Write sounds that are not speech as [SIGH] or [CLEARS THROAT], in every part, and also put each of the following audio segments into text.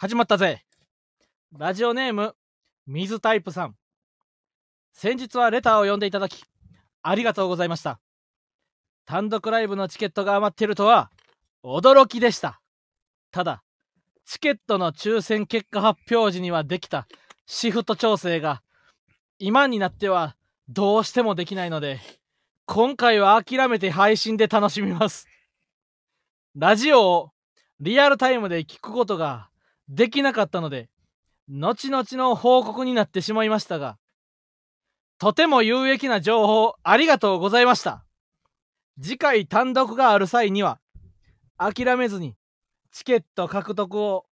始まったぜ。ラジオネーム水タイプさん。先日はレターを読んでいただきありがとうございました。単独ライブのチケットが余ってるとは驚きでした。ただチケットの抽選結果発表時にはできたシフト調整が今になってはどうしてもできないので今回は諦めて配信で楽しみます。ラジオをリアルタイムで聞くことができなかったので後々の報告になってしまいましたがとても有益な情報ありがとうございました。次回単独がある際には諦めずにチケット獲得を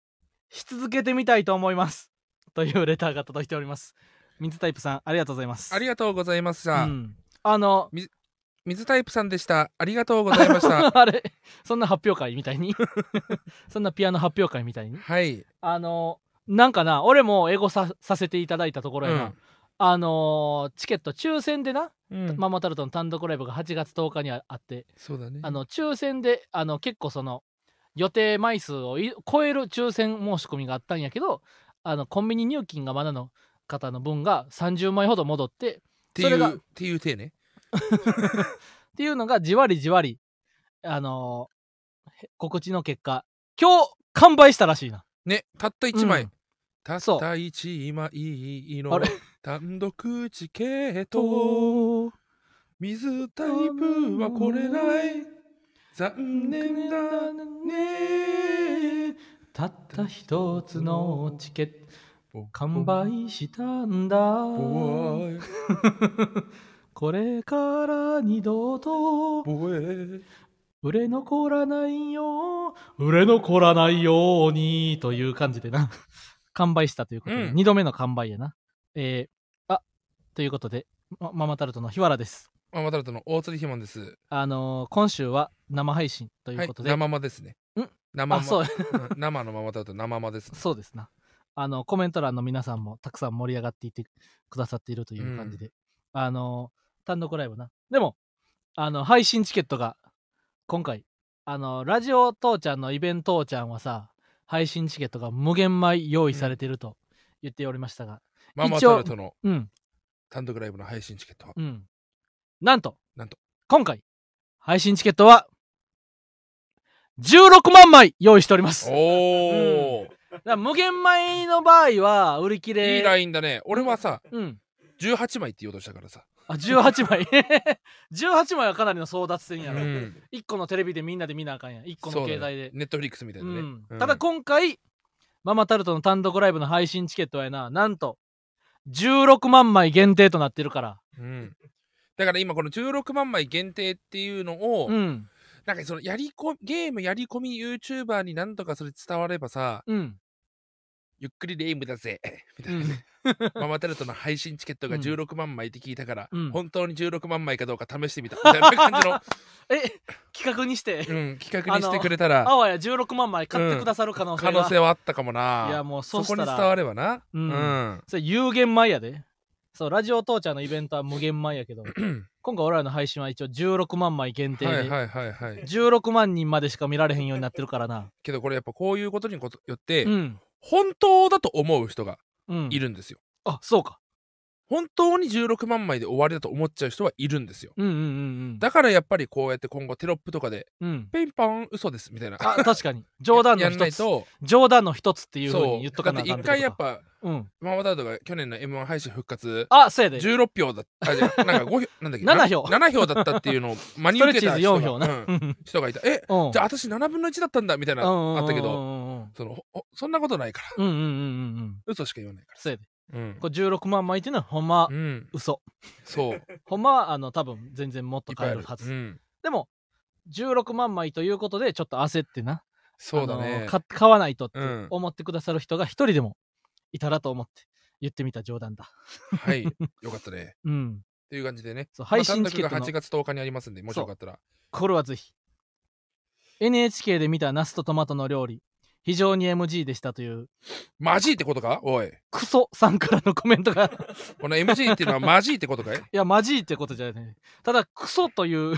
し続けてみたいと思います。というレターが届いております。水タイプさんありがとうございます。ありがとうございました、うん、あの水タイプさんでした。ありがとうございました。[LAUGHS] あれそんな発表会みたいに？[LAUGHS] そんなピアノ発表会みたいに？はい、あのなんかな俺もエゴささせていただいたところやな、うん。あのチケット抽選でな、うん。ママタルトの単独ライブが8月10日にああってそうだね。あの抽選であの結構その予定枚数をい超える抽選申し込みがあったんやけどあのコンビニ入金がまだの方の分が30枚ほど戻ってっていうっていう体ねっていうのがじわりじわりあのへ告知の結果今日完売したらしいな。ねたった1枚、うん。たった1枚のあれ？単独チケット水タイプはこれない。残念だね。たった一つのチケットト完売したんだ [LAUGHS] これから二度と売れ残らないよ売れ残らないようにという感じでな。完売したということで、うん。二度目の完売やな。えー、あということでまママタルトの日原です。ママタルトの大釣りひもんです。あのー今週は生配信といはいうことで、生まですね。ん。生まあそう。うん生のママタルト生まです。そうですな。あの、コメント欄の皆さんもたくさん盛り上がっていてくださっているという感じで、あの、単独ライブな。でも、あの、配信チケットが、今回、あの、ラジオ父ちゃんのイベント父ちゃんはさ、配信チケットが無限枚用意されていると言っておりましたが、ママタルトのうん、単独ライブの配信チケットはうん。なんと、なんと今回、配信チケットは、16万枚用意しております。おお、ら無限枚の場合は売り切れ。いいラインだね俺はさうん。18枚って言おうとしたからさ、あ、18枚。[LAUGHS] 18枚はかなりの争奪戦やろ。うん1個のテレビでみんなで見なあかんやん。1個の携帯で。ネットフリックスみたいなね、うんうんただ今回、ママタルトの単独ライブの配信チケットはやな、なんと、16万枚限定となってるから。うんだから今この16万枚限定っていうのを、うん。なんかそのやりこゲームやり込み YouTuber になんとかそれ伝わればさうん。ゆっくりレイムだぜみたういな、ん。[LAUGHS] ママタルトの配信チケットがうん16万枚って聞いたから、うん本当に16万枚かどうか試してみたみたいな感じの [LAUGHS] [LAUGHS] え、企画にして、うん、企画にしてくれたらあわや16万枚買ってくださる可能性が。可能性はあったかもないや、もうそこに伝わればなうんうんそれ有限枚やで。そう、ラジオ父ちゃんのイベントは無限枚やけど、[CLEARS THROAT] 今回俺らの配信は一応16万枚限定で。はいはいはいはい16万人までしか見られへんようになってるからな。けどこれやっぱこういうことによって、うん。本当だと思う人がうん。いるんですよ、あ、そうか。本当に16万枚で終わりだと思っちゃう人はいるんですようんうんうんうん。だからやっぱりこうやって今後テロップとかでうん。ペンパン嘘ですみたいなあ、確かに。冗談やの一つ。冗談の一つっていうふうに言っとかなあかん一回やっぱうん。ママタルトが去年の m 1配信復活あ、そうやで。16票だった [LAUGHS] なんか5票なんだっけ？7票7票だったっていうのを真に受けた人4票うん、うん。人がいたえうんじゃあ私7分の1だったんだみたいなうんあったけどそのそんなことないからうんうんうんうんうん。嘘しか言わないかそうやで。らうん。これ16万枚っていうのはほんまうん。嘘。そう。[LAUGHS] ほんまはあの多分全然もっと買えるはず。うん。でも、16万枚ということでちょっと焦ってな。そうだね。か買わないとってうん。思ってくださる人が一人でもいたらと思って言ってみた冗談だ。はい。[LAUGHS] よかったね。うん。っていう感じでね。そう配信まあチケットが8月10日にありますんでもしよかったら。これはぜひ。NHK で見たナスとトマトの料理、非常に MG でしたという、マジってことか？おい。クソさんからのコメントが、いこの MG っていうのはマジってことかい？[LAUGHS] や、マジってことじゃない。ただ、クソという、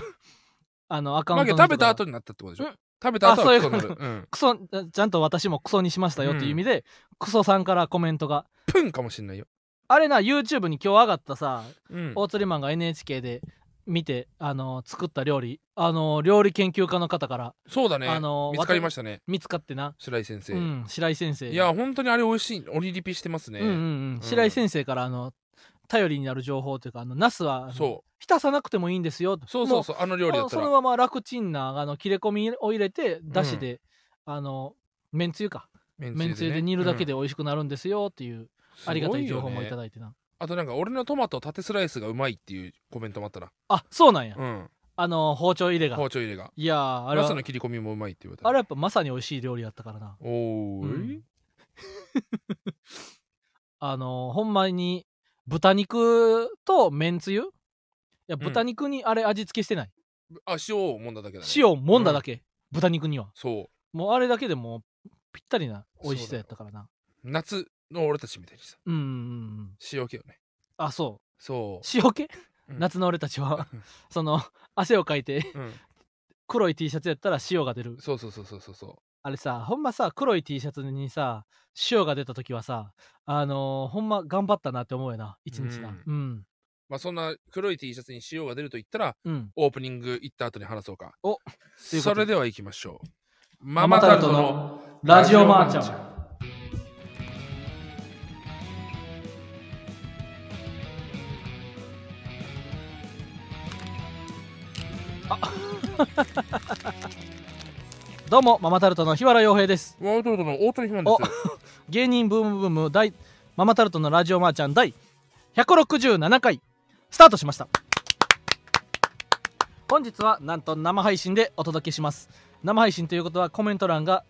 あの、アカウントの人が。食べた後になったってことでしょ？食べた後はクソあそういうこと。乗るうん。[LAUGHS] クソちゃんと私もクソにしましたよっていう意味で、クソさんからコメントが。プンかもしんないよ。あれな YouTube に今日上がったさうん。大釣りマンが NHK で見てあの作った料理。あの料理研究家の方からそうだね。あの見つかりましたね。見つかってな、白井先生、うん、白井先生。いや本当にあれ美味しい折りリピしてますね、うんうんうん、白井先生からあの頼りになる情報というかあのナスはそ浸さなくてもいいんですよ。そうそうそうあの料理だそったら。のまま楽ちんなあの切れ込みを入れてだしで、あのめんつゆか。めめんつゆで煮るだけで美味しくなるんですよっていう、うんありがたい情報もいただいてな、あとなんか俺のトマト縦スライスがうまいっていうコメントもあったな。あそうなんや、うん。あの包丁入れが。包丁入れが。いやーあれは。ナスの切り込みもうまいって言われた。あれはやっぱまさに美味しい料理やったからな。おーい、うん。[LAUGHS] あのほんまに豚肉とめんつゆ？いやん。豚肉にあれ味付けしてない、あ塩をもんだだけだね。塩もんだだけ、豚肉には。そう。もうあれだけでもうぴったりな美味しさやったからな。夏の俺たちみたいにさ。うんうんうん塩気をね。あそそう。塩気、うん。夏の俺たちはうん。[LAUGHS] その汗をかいてうん。黒い T シャツやったら塩が出る。そうそうそうそうそうそあれさほんまさ黒い T シャツにさ塩が出た時はさあのーほんま頑張ったなって思うよな一日な。うん。うん。まあそんな黒い T シャツに塩が出ると言ったらうん。オープニング行った後に話そうか。おということで。それでは行きましょう。ママタルトのラジオマーちゃん [LAUGHS] どうもママタルトの日原洋平です。ママタルトの大谷ひまんです。芸人ブームブーム大ママタルトのラジオマーちゃん第167回スタートしました。本日はなんと生配信でお届けします。生配信ということはコメント欄が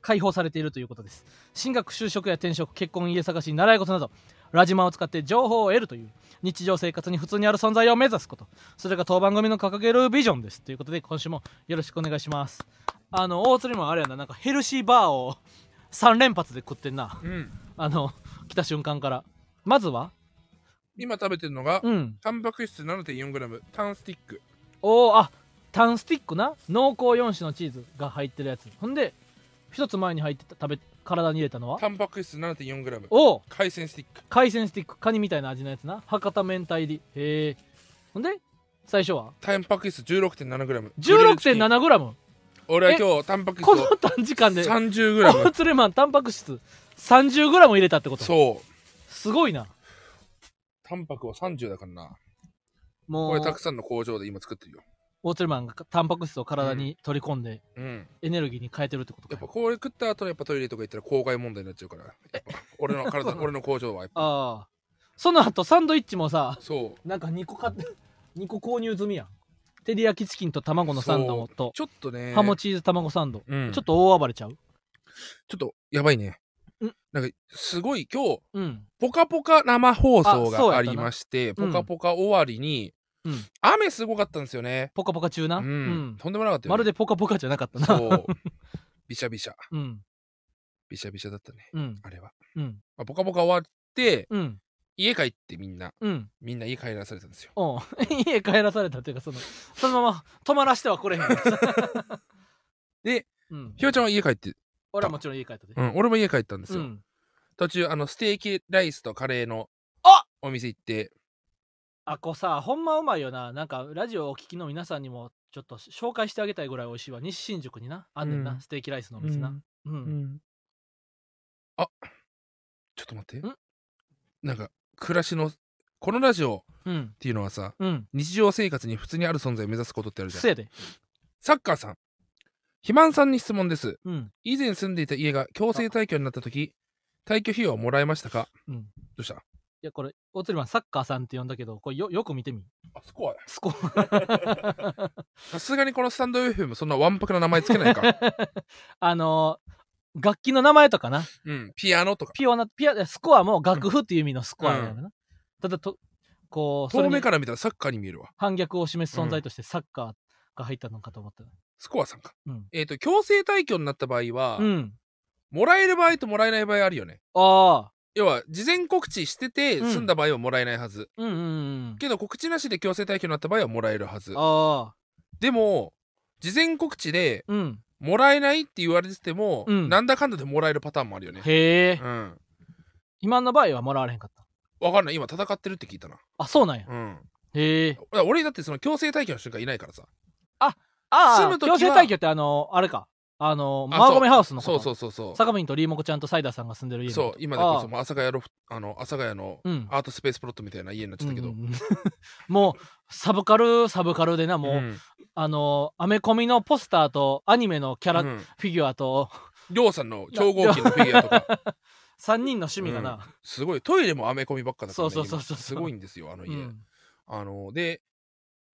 開放されているということです。進学就職や転職結婚家探し習い事などラジマを使って情報を得るという日常生活に普通にある存在を目指すこと。それが当番組の掲げるビジョンです。ということで今週もよろしくお願いします。あの大釣りもあれやななんかヘルシーバーを3連発で食ってんな。うん。あの来た瞬間から。まずは？今食べてるのがうん。タンパク質 7.4g タンスティック。おおあタンスティックな？濃厚4種のチーズが入ってるやつ。ほんで一つ前に入ってた食べ体に入れたのは？タンパク質 7.4g おお海鮮スティック。海鮮スティック。カニみたいな味のやつな。博多明太入り。へえ。ほんで最初は？タンパク質 16.7g 16.7g 俺は今日タンパク質をこの短時間で。30g 大釣れマンタンパク質。30g 入れたってこと？そう。すごいな。タンパクは30だからな。もう。これたくさんの工場で今作ってるよ大釣れマンがタンパク質を体に取り込んでうん。エネルギーに変えてるってことか。やっぱこれ食った後のやっぱトイレとか行ったら公害問題になっちゃうから。やっぱ俺の体 [LAUGHS] 俺の工場はやっぱ。ああ。その後サンドイッチもさそう。なんか2個買って2個購入済みやん。照り焼きチキンと卵のサンドと。ちょっとね。ハモチーズ卵サンド、うん。ちょっと大暴れちゃう。ちょっとやばいね。ん。なんかすごい今日うん。ポカポカ生放送あそうやったな。がありましてうん。ポカポカ終わりに、うん。雨すごかったんですよね。ポカポカ中な、うん、うん。とんでもなかったよ、ね、まるでポカポカじゃなかったな。そう。びしゃびしゃうん。びしゃびしゃだったね。うん。あれは、うん。まあ、ポカポカ終わってうん。家帰ってみんな。うん。みんな家帰らされたんですよ。[LAUGHS] 家帰らされたっていうかそのそのまま泊まらしてはくれへん。[LAUGHS] でうん。ひよちゃんは家帰って、俺はもちろん家帰ったで。うん、俺も家帰ったんですよ、うん。途中あのステーキライスとカレーのあお店行ってあこうさほんまうまいよな。なんかラジオをお聞きの皆さんにもちょっと紹介してあげたいぐらい美味しいわ。西新宿にな。あんねんな、うんステーキライスのお店な。うん、あ。ちょっと待って。ん？なんか暮らしのこのラジオうん。っていうのはさうん。日常生活に普通にある存在を目指すことってあるじゃん。せやで。サッカーさん。肥満さんに質問です。うん。以前住んでいた家が強制退去になった時退去費用はもらえましたか？うん。どうした？いやこれ大鶴マンサッカーさんって呼んだけどこれよよく見てみ。あそこはスコ [LAUGHS] さすがにこのスタンド FM そんなわんぱくな名前つけないか。[LAUGHS] あのー楽器の名前とかな。うんピアノとか。ピオナピアスコアも楽譜っていう意味のスコアやな、ただとこう遠目から見たらサッカーに見えるわ。反逆を示す存在としてサッカーが入ったのかと思った。スコアさんか。うん、えっ、と強制退去になった場合は、うん、もらえる場合ともらえない場合あるよね。ああ要は事前告知しててうん。済んだ場合はもらえないはず、うんうんうん。けど告知なしで強制退去になった場合はもらえるはず。ああ。でも事前告知でうん。もらえないって言われてても、うん。なんだかんだでもらえるパターンもあるよね。へえ。うん。今の場合はもらわれへんかった？わかんない。今戦ってるって聞いたな。あそうなんや。うん。へえ。俺だってその強制退去の人がいないからさ。ああ住む時は強制退去ってあのあれかあのあマーゴメハウスのそうそうそうそう。坂見とリーモコちゃんとサイダーさんが住んでる家のそう今でこそあ。もう阿佐ヶ谷ロフあの阿佐ヶ谷のうん。アートスペースプロットみたいな家になっちゃったけど、うんうんうん。[LAUGHS] もうサブカルサブカルでなもう、ん。あのアメコミのポスターとアニメのキャラ、うん。フィギュアと。りょうさんの [LAUGHS] 超合金のフィギュアとか。[LAUGHS] 3人の趣味がな、すごい。トイレもアメコミばっかだから、ね、そうそうそうそう。今すごいんですよあの家、うん。あので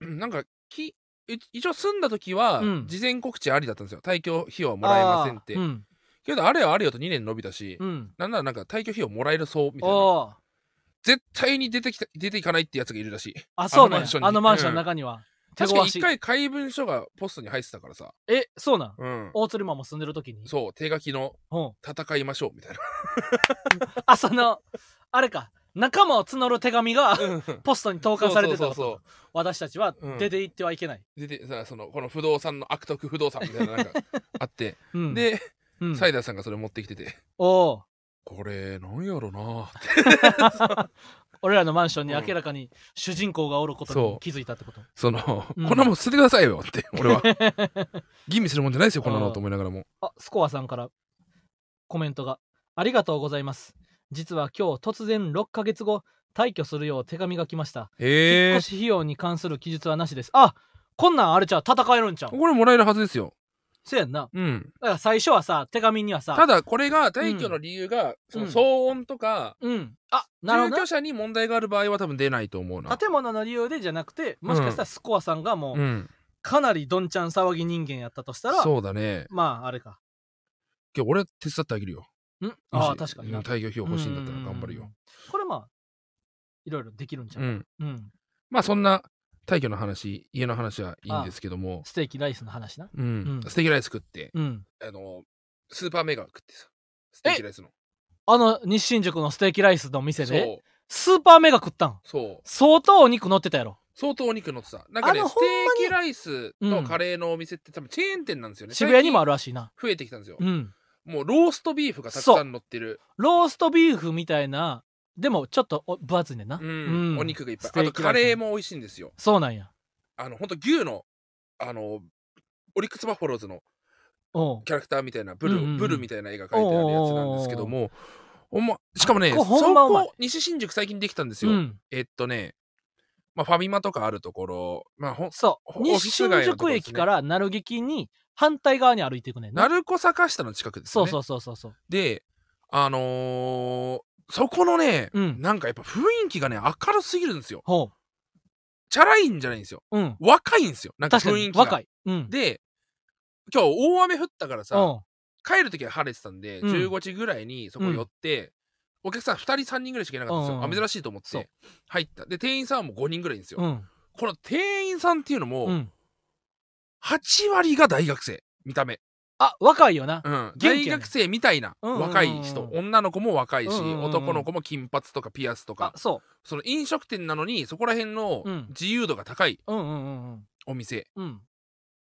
なんかきい一応住んだ時はうん。事前告知ありだったんですよ。退去費用はもらえませんって、うん。けどあれはあれよと2年伸びたし、うん。なんならなんか退去費用もらえるそうみたいな。おー。絶対に出てきた出ていかないってやつがいるらしい。あそうなんやあのマンションに。あのマンションの中には、手確かに一回怪文書がポストに入ってたからさ、えそうなん？うん、大鶴間も住んでる時に？そう手書きのうん。戦いましょうみたい [LAUGHS] あそのあれか仲間を募る手紙がなポストに投函されてた。そうそうそうそう。私たちはうん。出て行ってはいけない、ででさそのこの不動産の悪徳不動産みたいななんかあって、[LAUGHS] うん、で、うん、サイダーさんがそれ持ってきてて。おー。これなんやろなって。[LAUGHS] 俺らのマンションにうん明らかに主人公がおることに気づいたってこと？その、うん。こんなもん捨ててくださいよって [LAUGHS] 俺は。吟味するもんじゃないですよこんなのと思いながらも。あスコアさんからコメントが「ありがとうございます実は今日突然6ヶ月後退去するよう手紙が来ました。引っ越し費用に関する記述はなしです。あこんなんあれじゃう戦えるんちゃう。これもらえるはずですよ。そうやんな。うん。だから最初はさ手紙にはさただこれが退去の理由が、その騒音とか、うん。あなるほどな住居者に問題がある場合は多分出ないと思うな。建物の理由でじゃなくてもしかしたらスコアさんがもううん。かなりどんちゃん騒ぎ人間やったとしたら、そうだね。まああれか。今日俺手伝ってあげるよん。ああ確かにな。うん退去費用欲しいんだったら頑張るよ。うんこれまあいろいろできるんちゃう？うん。うん。まあそんな退去の話家の話はいいんですけども。ステーキライスの話な？うん。うん。ステーキライス食ってうん。あのスーパーメガ食ってさステーキライスの。あの西新宿のステーキライスの店でそう。スーパーメガ食ったん。そう。相当お肉乗ってたやろ。相当お肉乗ってた。なんかねあのステーキライスうん。とカレーのお店って多分チェーン店なんですよね。渋谷にもあるるらしいな。増えてきたんですよ。うんもうローストビーフがたくさん乗ってる。ローストビーフみたいなでもちょっとお分厚いねんな、うん。うん。お肉がいっぱい。あとカレーも美味しいんですよ。そうなんや。あのほんと牛のあのオリックス・バファローズのキャラクターみたいなブル、うんうんうん。ブルみたいな絵が描いてあるやつなんですけどもしかもねこそこ西新宿最近できたんですよ、うん。えっとねまあファミマとかあるところまあほんそう。西新宿駅から鳴劇に反対側に歩いていくねんな。鳴子坂下の近くですよね。そうそうそうそうそう。であのーそこのね、うん。なんかやっぱ雰囲気がね明るすぎるんですよ。ほチャラいんじゃないんですよ。ううん。若いんですよ。なんか確か雰囲気が。に若い。うん。で今日大雨降ったからさ、うん。帰る時は晴れてたんで、うん。15時ぐらいにそこ寄って、お客さん2人3人ぐらいしかいなかったんですよ、うん。うんうんあ珍しいと思っそう。て入った。で店員さんはもう5人ぐらいいるんですよ、うん。この店員さんっていうのも、うん8割が大学生。見た目、あ若いよな。うん、大学生みたいな。若い人、女の子も若いし、男の子も金髪とかピアスとあかそその飲食店なのにそこら辺のうん。自由度が高いううんうんうんうん。お店、うん。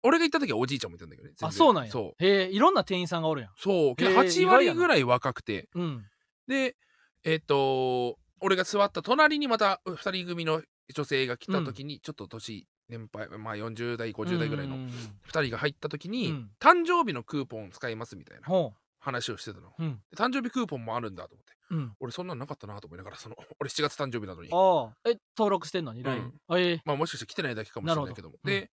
俺が行った時はおじいちゃんもいたんだけどねあそうなんや。そう。へえいろんな店員さんがおるやん。そう。けどへー8意外やな割ぐらい若くて。うん。でえっ、と俺が座った隣にまた2人組の女性が来た時に、ちょっと年年配まあ40代50代ぐらいのうんうんうん2人が入った時に、うん。誕生日のクーポン使いますみたいなほ話をしてたの、ううん。で誕生日クーポンもあるんだと思って。うん。俺そんなんなかったなと思いながらその [LAUGHS] 俺7月誕生日なのに。え登録してんのに？LINE あええ。まあもしかして来てないだけかもしれないけども。で、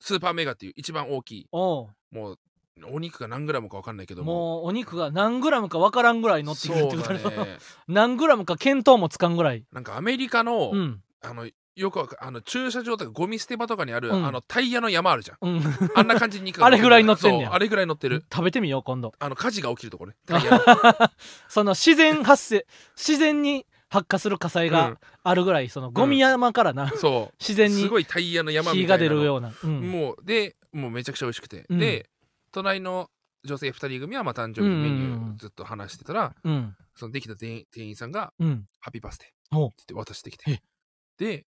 スーパーメガっていう一番大きいもうお肉が何グラムか分かんないけども。もうお肉が何グラムかわからんぐらい乗ってくるってことね。[LAUGHS] 何グラムか見当もつかんぐらい。なんかアメリカの、うん。あのよくわかあの駐車場とかゴミ捨て場とかにある、うん。あのタイヤの山あるじゃん。うん。あんな感じに肉あれぐらい乗ってんねや。そうあれぐらい乗ってる。食べてみよう今度。あの火事が起きるとこね。[LAUGHS] タイヤ。のその自然発生自然に発火する火災がうん。あるぐらいそのゴミ山からな、そ自然にうすごいタイヤの山み火がたいなの。出るような、うん。もうでもうめちゃくちゃ美味しくて、うん。で隣の女性2人組はまあ誕生日のメニュうんうんうん。ーずっと話してたら、うん。そのできた店員店員さんがうん「ハッピーバースデー」おうって渡してきえ。てで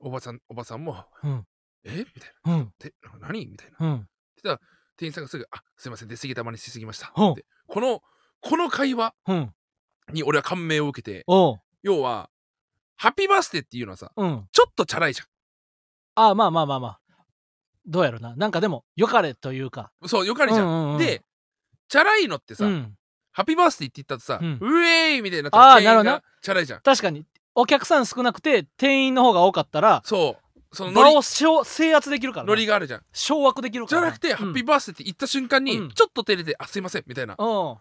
おばさんおばさんもうん「え？みたいな。うん「て何?」みたいな。うん。店店員さんがすぐ「あすいません。出過ぎたまにしすぎました」ほうって。このこの会話うん。に俺は感銘を受けて要は「ハッピーバースデー」っていうのはさうん。ちょっとチャラいじゃあまあまあまあまあ。どうやろな。なんかでもよかれというか。んそうよかれじゃん,、うんうんうんでチャラいのってさ、うん。ハッピーバースデーって言ったとさ、ううんえーいみたいになってあー店員がなるほどチャラいじゃん。確かにお客さん少なくて店員の方が多かったらそう。そのノリ。場を小制圧できるからなノリがあるじゃん。掌握できるからじゃなくて、ハッピーバースデーって言った瞬間に、うん。ちょっと照れて、あ、すいません、みたいな。うん。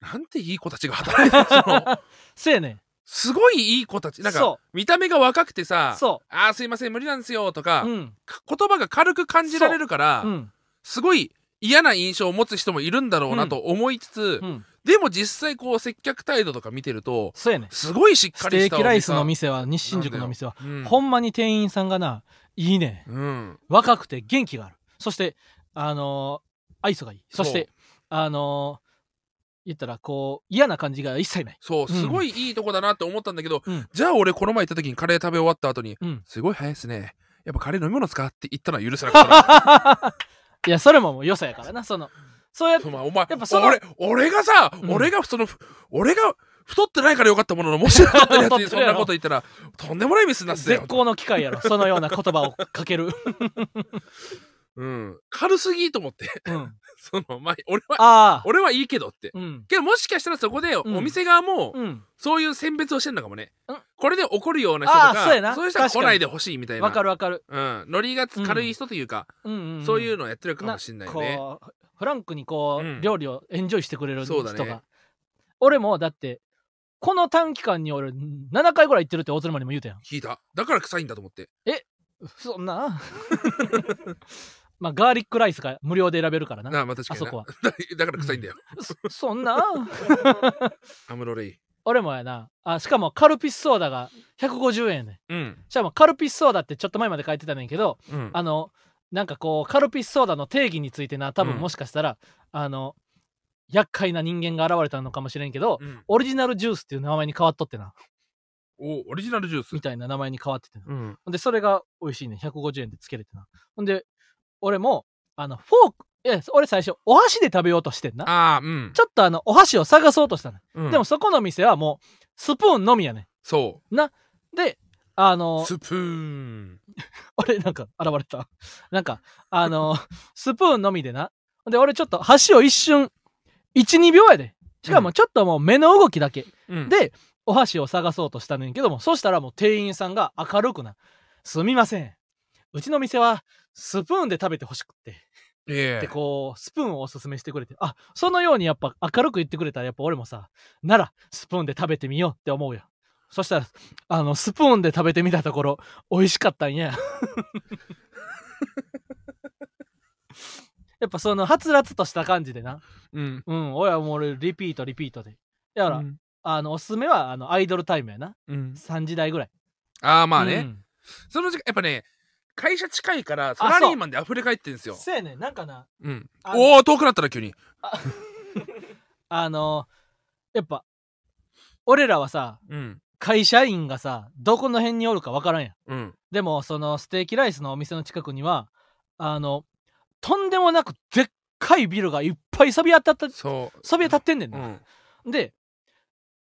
なんていい子たちが働いてるその、[LAUGHS] せやね。んすごいいい子たち。なんかそ、見た目が若くてさ、そあーすいません、無理なんですよ、とか、ううん。か言葉が軽く感じられるから、うん。すごい嫌な印象を持つ人もいるんだろうなと思いつつ、うんでも実際こう接客態度とか見てると、そうやね。んすごいしっかスりしたテーキライスおの店は西新宿の店は、うん、ほんまに店員さんがないいね。んうん。若くて元気がある。そしてあのー愛想がいい。そしてあのー言ったらこう嫌な感じが一切ない。そう、ん。すごいいいとこだなって思ったんだけど、うん。じゃあ俺この前行った時にカレー食べ終わった後に、うん。すごい早いですね。やっぱカレー飲み物使って言ったのは許せなかったな。[LAUGHS] いやそれももう良さやからなそのそうやってお前、お前やっぱその俺、俺がさ、うん。俺がその、俺が太ってないからよかったものの、もし太ってるやつにそんなこと言ったら、とんでもないミスになってたよ。絶。好の機会やろ。[LAUGHS] そのような言葉をかける、[LAUGHS] うん。軽すぎと思って。うん、[LAUGHS] その、まあ、俺は、ああ。俺はいいけどって。うん。けどもしかしたらそこでうん。お店側もうん。そういう選別をしてんのかもね、うん。これで怒るような人とかそういう人は来ないでほしいみたいな。わかるわかる、うん、ノリが軽い人というか、そういうのをやってるかもしれないよね。フランクにこう、うん料理をエンジョイしてくれる人が、ね俺もだってこの短期間に俺7回ぐらい行ってるって大鶴間にも言うたやん聞いた。だから臭いんだと思って。そんな？[LAUGHS] まあガーリックライスが無料で選べるからななあ、まあ確かにそこはだ [LAUGHS] だから臭いんだよ。そ [LAUGHS] そんな？アムロレイ。俺もやなあしかもカルピスソーダが150円やねんうん。しかもカルピスソーダってちょっと前まで書いてたねんけどうん。あのなんかこうカルピスソーダの定義についてな多分うん。もしかしたら、あの厄介な人間が現れたのかもしれんけど、うん。オリジナルジュースっていう名前に変わっとってな。おオリジナルジュース。み。たいな名前に変わっててな。うん。でそれが美味しいね。150円でつけれてな。ほんで俺もあのフォークいや俺最初お箸で食べようとしてんな。ああ、うん。ちょっとあのお箸を探そうとしたの、うん。でもそこの店はもうスプーンのみやねそであう。のスプーン。[LAUGHS] 俺なんか現れた。なんかあのスプーンのみでな。で俺ちょっと箸を一瞬12秒やで。しかもちょっともう目の動きだけ、うん、でお箸を探そうとしたねんけどもそしたらもう店員さんが明るくな「すみません。うちの店はスプーンで食べてほしくって」ええでこうスプーンをおすすめしてくれて。あそのようにやっぱ明るく言ってくれたらやっぱ俺もさならスプーンで食べてみようって思うよそしたらあのスプーンで食べてみたところ美味しかったんや [LAUGHS] やっぱそのはつらつとした感じでなうん。うん俺はもう俺リピートリピートでだから、うんあのおすすめはあのアイドルタイムやなうん。3時台ぐらいああ、まあね。うんその時間、やっぱね、会社近いから、サラリーマンで溢れ返ってんですよ。せやねんなんかなうん。おお、遠くなったら急に。あ [LAUGHS] のやっぱ俺らはさうん。会社員がさどこの辺におるかわからんやんうん。でもそのステーキライスのお店の近くにはあのとんでもなくでっかいビルがいっぱいそびえ当たったそそびってんねんう。うな、ん。で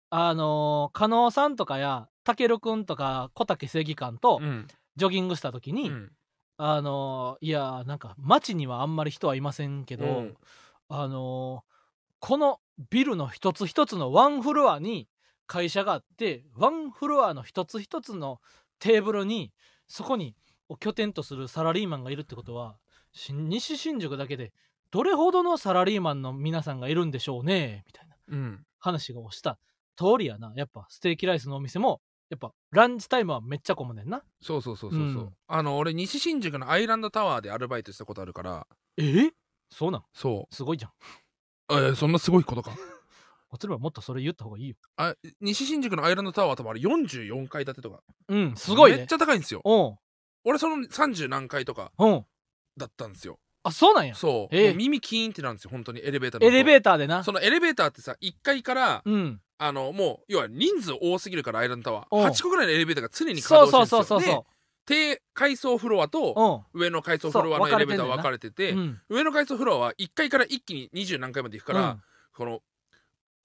あの加納さんとかやたけるくんとか小竹正義官とうん。ジョギングした時に、うん。あのいやなんか街にはあんまり人はいませんけど、うんあのこのビルの一つ一つのワンフロアに会社があってワンフロアの一つ一つのテーブルにそこに拠点とするサラリーマンがいるってことは新西新宿だけでどれほどのサラリーマンの皆さんがいるんでしょうねみたいなうん。話をした通りやな。やっぱステーキライスのお店もやっぱランチタイムはめっちゃ混むねんな。そうそうそうそうそう、うん。あの俺西新宿のアイランドタワーでアルバイトしたことあるから。え？そうなん？そすごいじゃん。うえーそんなすごいことか？おつるはもっとそれ言った方がいいよ。あ西新宿のアイランドタワーは多分あれ44階建てとか。うんすごいね。めっちゃ高いんですよ。うん。俺その30何階とかうん。だったんですよ。あそうなんや。そう、ええ。もう耳キーンってなるんですよ本当に。エレベーターのエレベーーターでな。そのエレベーターってさ1階から、うん。あのもう要は人数多すぎるからアイランドタワおうー8個ぐらいのエレベーターが常に稼そう働してそうるんですよ。そうそうそ低階層フロアとうん。上の階層フロアのエレベーター分かれててうん。上の階層フロアは1階から一気に20何階まで行くから、うん。この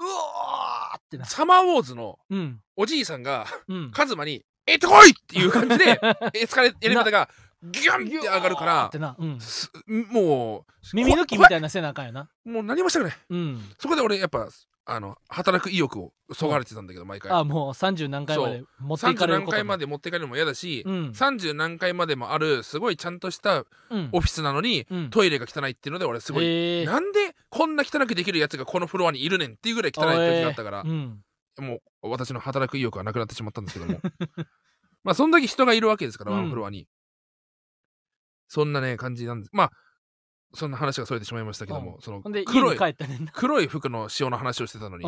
うわーってなサマーウォーズのうん。おじいさんがうん。カズマに「えってこい!」っていう感じで [LAUGHS] エスカレーターがギュンって上がるかっらてな、うん、すもう耳抜きみたいなせなあかんやな。もう何もしたくないうん。そこで俺やっぱあの働く意欲をそがれてたんだけど毎回。あもう30何回まで持っていか30れること何回まで持って帰るのも嫌だし、うん。30何回までもあるすごいちゃんとしたうん。オフィスなのに、うん。トイレが汚いっていうので俺すごい、へー。なんでこんな汚くできるやつがこのフロアにいるねんっていうぐらい汚い時があったから、うんもう私の働く意欲はなくなってしまったんですけども。[LAUGHS] まあそんだけ人がいるわけですから、うん。ワンフロアに。そんなね感じなんです。まあそんな話がそれてしまいましたけども、その黒い黒い服の塩の話をしてたのに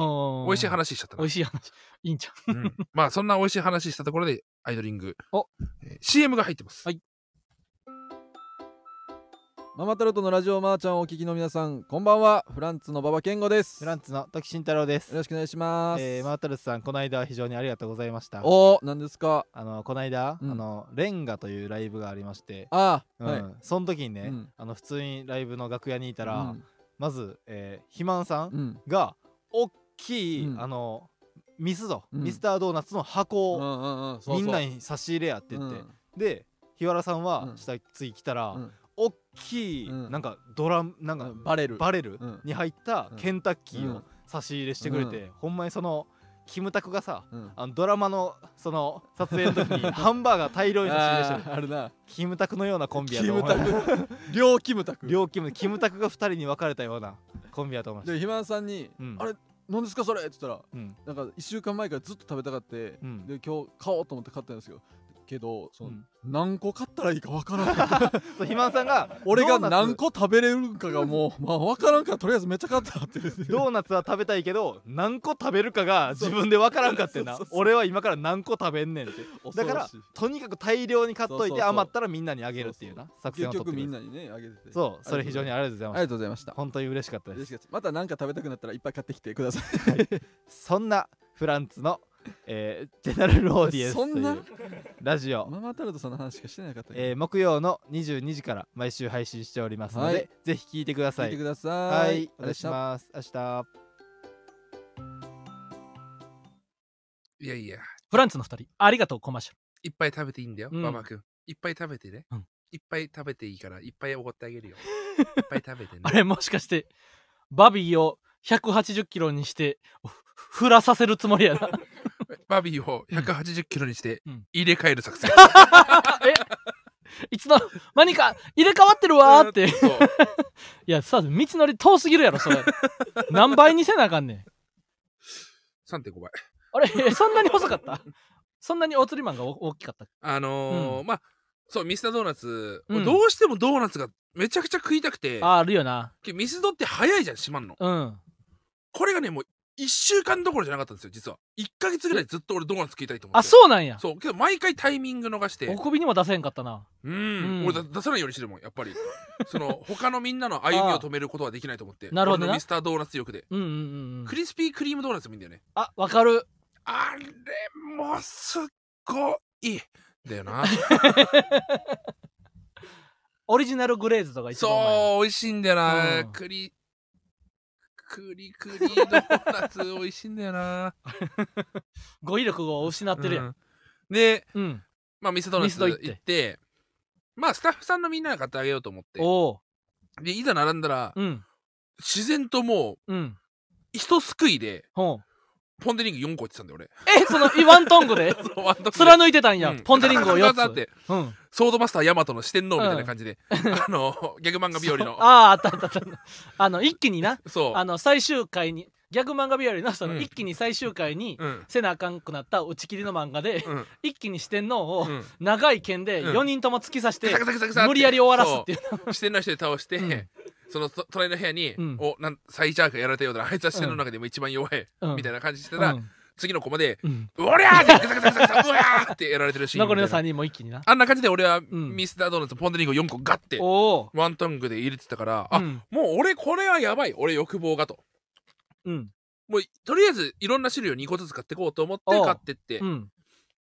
美味しい話しちゃったな。美味しい話。いいんちゃううん。まあそんな美味しい話したところでアイドリング。お。えー CM が入ってます、はいママタルトのラジオマーちゃんをお聞きの皆さんこんばんは。フランツの馬場健吾です。フランツの時慎太郎です。よ。ろしくお願いします、えー、マータルスさん、この間は非常にありがとうございました。お何ですか？あの、この間、うん。あの、レンガというライブがありまして、あー、うん。はいその時にね、うん。あの、普通にライブの楽屋にいたら、うん。まず、えー、肥満さんうん。が、おっきい、うん。あの、ミスド、うん。ミスタードーナツの箱を、みんなに差し入れやって言って、うん。で、日原さんはうん。下次来たら、うんきい、うん。なんかドラムなんかうん。バレる。バレルうん。に入ったうん。ケンタッキーをうん。差し入れしてくれて、ほんまにそのキムタクがさうん。あのドラマのその撮影の時に [LAUGHS] ハンバーガー大量に差し入れしてるあるな。キムタクのようなコンビやキムと思う。タク。[LAUGHS] 両キムタク。両キムキムタクが2人に分かれたような [LAUGHS] コンビやと思いましで肥満さんに、うん。あれ何ですかそれ？って言ったらたうん。なんか1週間前からずっと食べたかって、うん。で今日買おうと思って買ったんですよけどその、うん。何個買ったらいいかわからん。[LAUGHS] そう肥満さんが俺が何個食べれるんかがもう [LAUGHS] まあ分からんからとりあえずめっちゃ買ったって。ドーナツは食べたいけど何個食べるかが自分で分からんかってんな。俺は今から何個食べんねんって。だからとにかく大量に買っといて余ったらみんなにあげるっていうな。作戦結を取ってみんなにねあげてて。そうそれ非常にありがとうございありましがとうございました。た本当に嬉しかったです。また何か食べたくなったらいっぱい買ってきてください。そんなフランツの、えージェネラルオーディエンスといそんなうラジオ、ママタルトさんの話しかしてなかったえー木曜の22時から毎週配信しておりますので、はい。ぜひ聞いてください。聞いてくださはい。いお願いします。明日。いやいや。フランツの2人。ありがとうコマーシャル。いっぱい食べていいんだよ、うん。ママくん。いっぱい食べてね、うん。いっぱい食べていいからいっぱいおごってあげるよ。[LAUGHS] いっぱい食べてね。あれもしかしてバビーを180キロにしてふ振らさせるつもりやなバビーを180キロにしてうん。入れ替える作戦、[LAUGHS] え？いつの？間にか？入れ替わってるわーって。いやさ道のり遠すぎるやろそれ。[LAUGHS] 何倍にせなあかんねん。3.5倍。あれ？[LAUGHS] えそんなに細かった？そんなにお釣りマンがお大きかった？あのーうまあそうミスタードーナツ、うん。どうしてもドーナツがめちゃくちゃ食いたくて。ああるよな。ミスドって早いじゃん閉まんの。うん。これがねもう1週間どころじゃなかったんですよ実は。1ヶ月ぐらいずっと俺ドーナツ食いたいと思って。あそうなんや。そうけど毎回タイミング逃して。お首にも出せんかったな。うん、うん。俺だ出さないようにしてるもんやっぱり。[LAUGHS] その他のみんなの歩みを止めることはできないと思って。なるほどな。俺のミスタードーナツ欲で。うんうんうんうん。クリスピークリームドーナツもいいんだよね。あわかる。あれもすっごいだよな。[LAUGHS] オリジナルグレーズとか一番うまそう美味しいんだよな、うん。クリクリクリドーナツ美味しいんだよな。[LAUGHS] 語彙力を失ってるやうん。んでうん。まあミスドーナツ行行っっててまあスタッフさんのみんなが買ってあげようと思って。でいざ並んだら、うん。自然ともううん。一すくいでほうポン・デ・リング4個いってたんだよ俺。えその [LAUGHS] ワントングで？貫いてたんや、うん。ポンデリングを4つガサガサガサってうん。ソードマスターヤマトの四天王みたいな感じで、あのギャグ漫画日和の。[LAUGHS] あああったあったあった。あの一気にな。そう。あの最終回に逆漫画日和のその、うん。一気に最終回に、うん。せなあかんくなった打ち切りの漫画で、うん。一気に四天王を、うん。長い剣でうん。4人とも突き刺して、無理やり終わらすっていう。四天王の人で倒して、うんそのと隣の部屋に、うん。おなんサイジャーがやられたようだな。あいつは四天王の中でも一番弱い、うん。みたいな感じしてたら、うん。次のコマでうん「うおりゃー!」ってガサガサガサガサうわーってやられてるシーンみたいな残りの3人も一気にな。あんな感じで俺はん。ミスタードーナツポン・デ・リングを4個ガッてワントングで入れてたから、あうん。もう俺これはやばい。俺欲望がと。うん。もうとりあえずいろんな種類を2個ずつ買ってこうと思って買ってって、うん。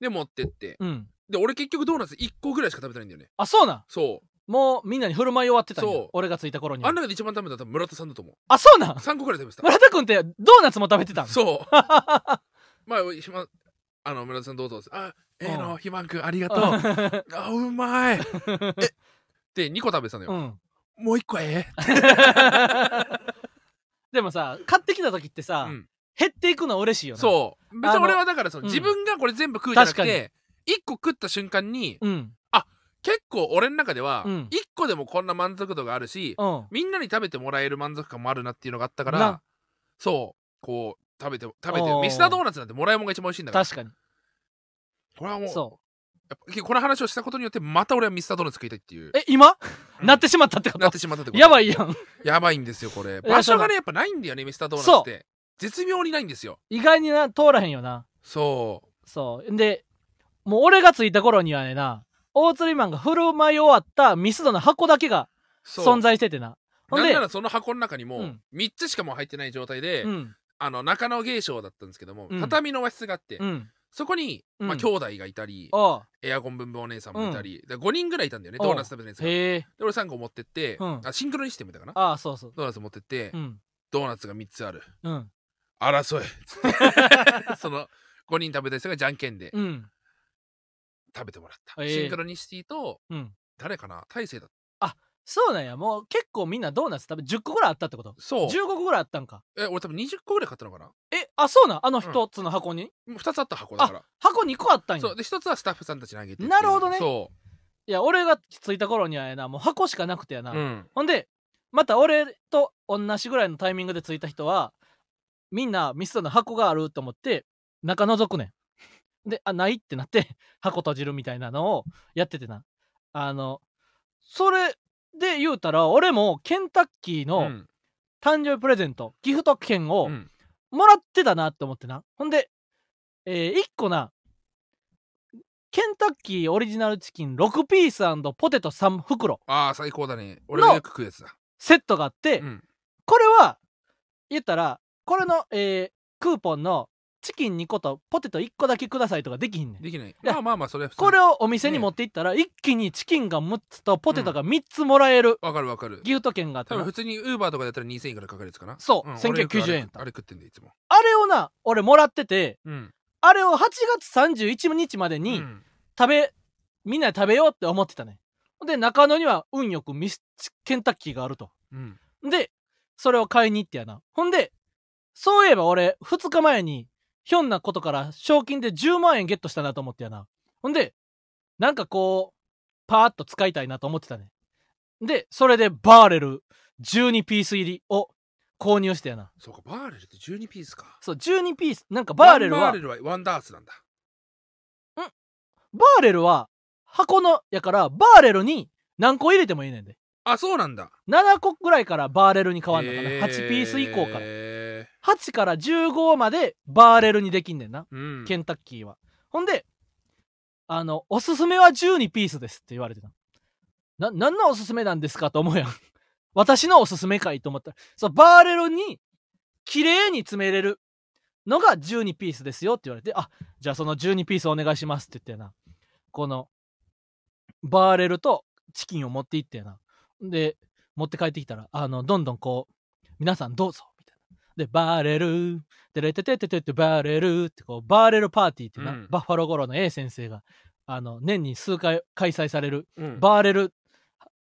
で持ってって。うん。で俺結局ドーナツ1個ぐらいしか食べてないんだよね。あそうなん？そうもうみんなに振る舞い終わってたんや。そう。俺が着いた頃には。あん中で一番食べたのは多分村田さんだと思う。あそうなん？3個ぐらい食べてた。村田君ってドーナツも食べてたん？そう。[LAUGHS] まあひまあの村田さんどうぞあええのうん。ひまんくんありがとう。あうまい。[LAUGHS] えで2個食べてたのよ、うん。もう1個え [LAUGHS] でもさ買ってきた時ってえ、さ、うん。減っていくの嬉しいよな。そう。別に俺はだからその、うん。自分がこれ全部食うじゃなく確て1個食った瞬間にうん結構俺の中ではうん。1個でもこんな満足度があるし、うん。みんなに食べてもらえる満足感もあるなっていうのがあったからな。そうこう食べて食べておー。ミスタードーナツなんてもらいもんが一番美味しいんだから。確かに。これはもうそやっぱこの話をしたことによってまた俺はミスタードーナツ食いたいっていう。うえ今、うん。なってしまったってこと？なってしまったってこと。やばいやん。やばいんですよこれ。や場所がねやっぱないんだよねミスタードーナツって。絶妙にないんですよ。意外にな通らへんよな。そう。そう。でもう俺が着いた頃にはねな大釣りマンが振る舞い終わったミスドの箱だけがそう。存在しててな。ほんでなんならその箱の中にもうん。3つしかもう入ってない状態で、うん。あの中野芸商だったんですけども、うん。畳の和室があって、うん。そこに、まあ、うん兄弟がいたり、おうエアコンブンブンお姉さんもいたり、で5人ぐらいいたんだよねドーナツ食べてないやつが。でへえ。俺3個持ってって、うん。あシンクロにしてみたかな？ああそうそうドーナツ持ってって、うん。ドーナツが3つある。うん。争え。つって。[LAUGHS] その5人食べた人がじゃんけんで。うん食べてもらった、へえ。シンクロニシティとうん。誰かな？大勢だそうなんや。もう結構みんなドーナツ食べ10個ぐらいあったってこと？そう。15個ぐらいあったんか。え俺多分20個ぐらい買ったのかな？えあそうなん？あの一つの箱に、2つあった箱だから。箱2個あったんや。そう。で1つはスタッフさんたちにあげてなるほどね。そいや俺が着いた頃にはやな。もう箱しかなくてやな、う、うん、ほんでまた俺と同じぐらいのタイミングで着いた人はみんなミスドの箱があると思って中覗くねんであないってなって [LAUGHS] 箱閉じるみたいなのをやっててな。あのそれで言うたら俺もケンタッキーうのん。誕生日プレゼント、ギフト券をうん。もらってたなって思ってな。ほんで、え1個なケンタッキーオリジナルチキン6ピースポテト3袋ああ最高だね。俺がよく食うやつだ。セットがあって、うん。これは言ったらこれの、えークーポンのチキン2個とポテト1個だけくださいとかできひんねん。できない。やまあまあまあそれは普通これをお店にね持っていったら、一気にチキンが6つとポテトが3つもらえる。わかるわかる。ギフト券があってな多分普通にウーバーとかだったら2000円からかかる。やつかなそう、ん1990円やった俺よくあれ食ってんでいつも。あれをな俺もらっててうん。あれを8月31日までにうん。食べ、みんなで食べようって思ってたね。で中野には運よくミスケンタッキーがあると。うん。でそれを買いに行ってやな。ほんでそういえば俺2日前にひょんなことから賞金で10万円ゲットしたなと思ってやな。ほんでなんかこうパーッと使いたいなと思ってたね。でそれでバーレル12ピース入りを購入してやな。そうかバーレルって12ピースか。そう12ピースなんかバーレルはバーレルはワンダースなんだ。バーレルは箱のやからバーレルに何個入れてもいいねんで。あそうなんだ。7個ぐらいからバーレルに変わんのかな、へ8ピース以降から。へ8から15までバーレルにできんねんな、ーうん。ケンタッキーは。ほんであのおすすめは12ピースですって言われてた。な何のおすすめなんですかと思うやん。[LAUGHS] 私のおすすめかいと思ったら。そうバーレルに綺麗に詰めれるのが12ピースですよって言われて。あじゃあその12ピースお願いしますって言ってやな。このバーレルとチキンを持って行ってやな。で持って帰ってきたらあのどんどんこう皆さんどうぞでバーレル。てれてててててバーレルってこうバーレルパーティーっていうな、うん。バッファローゴロの A 先生があの年に数回開催されるうん。バーレル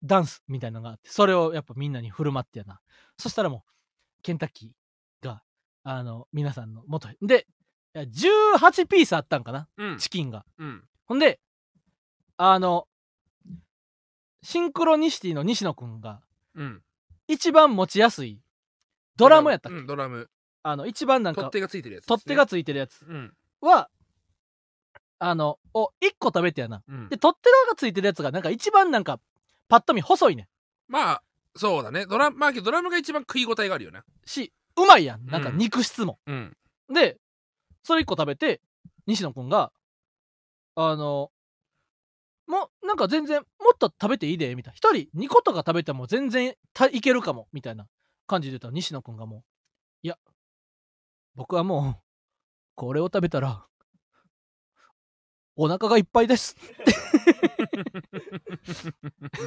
ダンスみたいなのがあってそれをやっぱみんなに振る舞ってやな。そしたらもうケンタッキーがあの皆さんの元へ。でいや18ピースあったんかなうん。チキンが。うん。ほんであのシンクロニシティの西野くんがうん。一番持ちやすいドラムやったっけ、うんドラム。あの一番なんか取っ手がついてるやつね。取っ手がついてるやつ。うん。はあのを1個食べてやな。うん。で取っ手がついてるやつがなんか一番なんかパッと見細いねん。まあそうだね。ドラまあドラムが一番食い応えがあるよね。しうまいやん。なんかうん肉質も、うん。でそれ1個食べて西野くんがあのもうなんか全然もっと食べていいでみたいな。1人2個とか食べても全然たいけるかもみたいな感じで言ったら西野くんがもういや僕はもうこれを食べたらお腹がいっぱいです。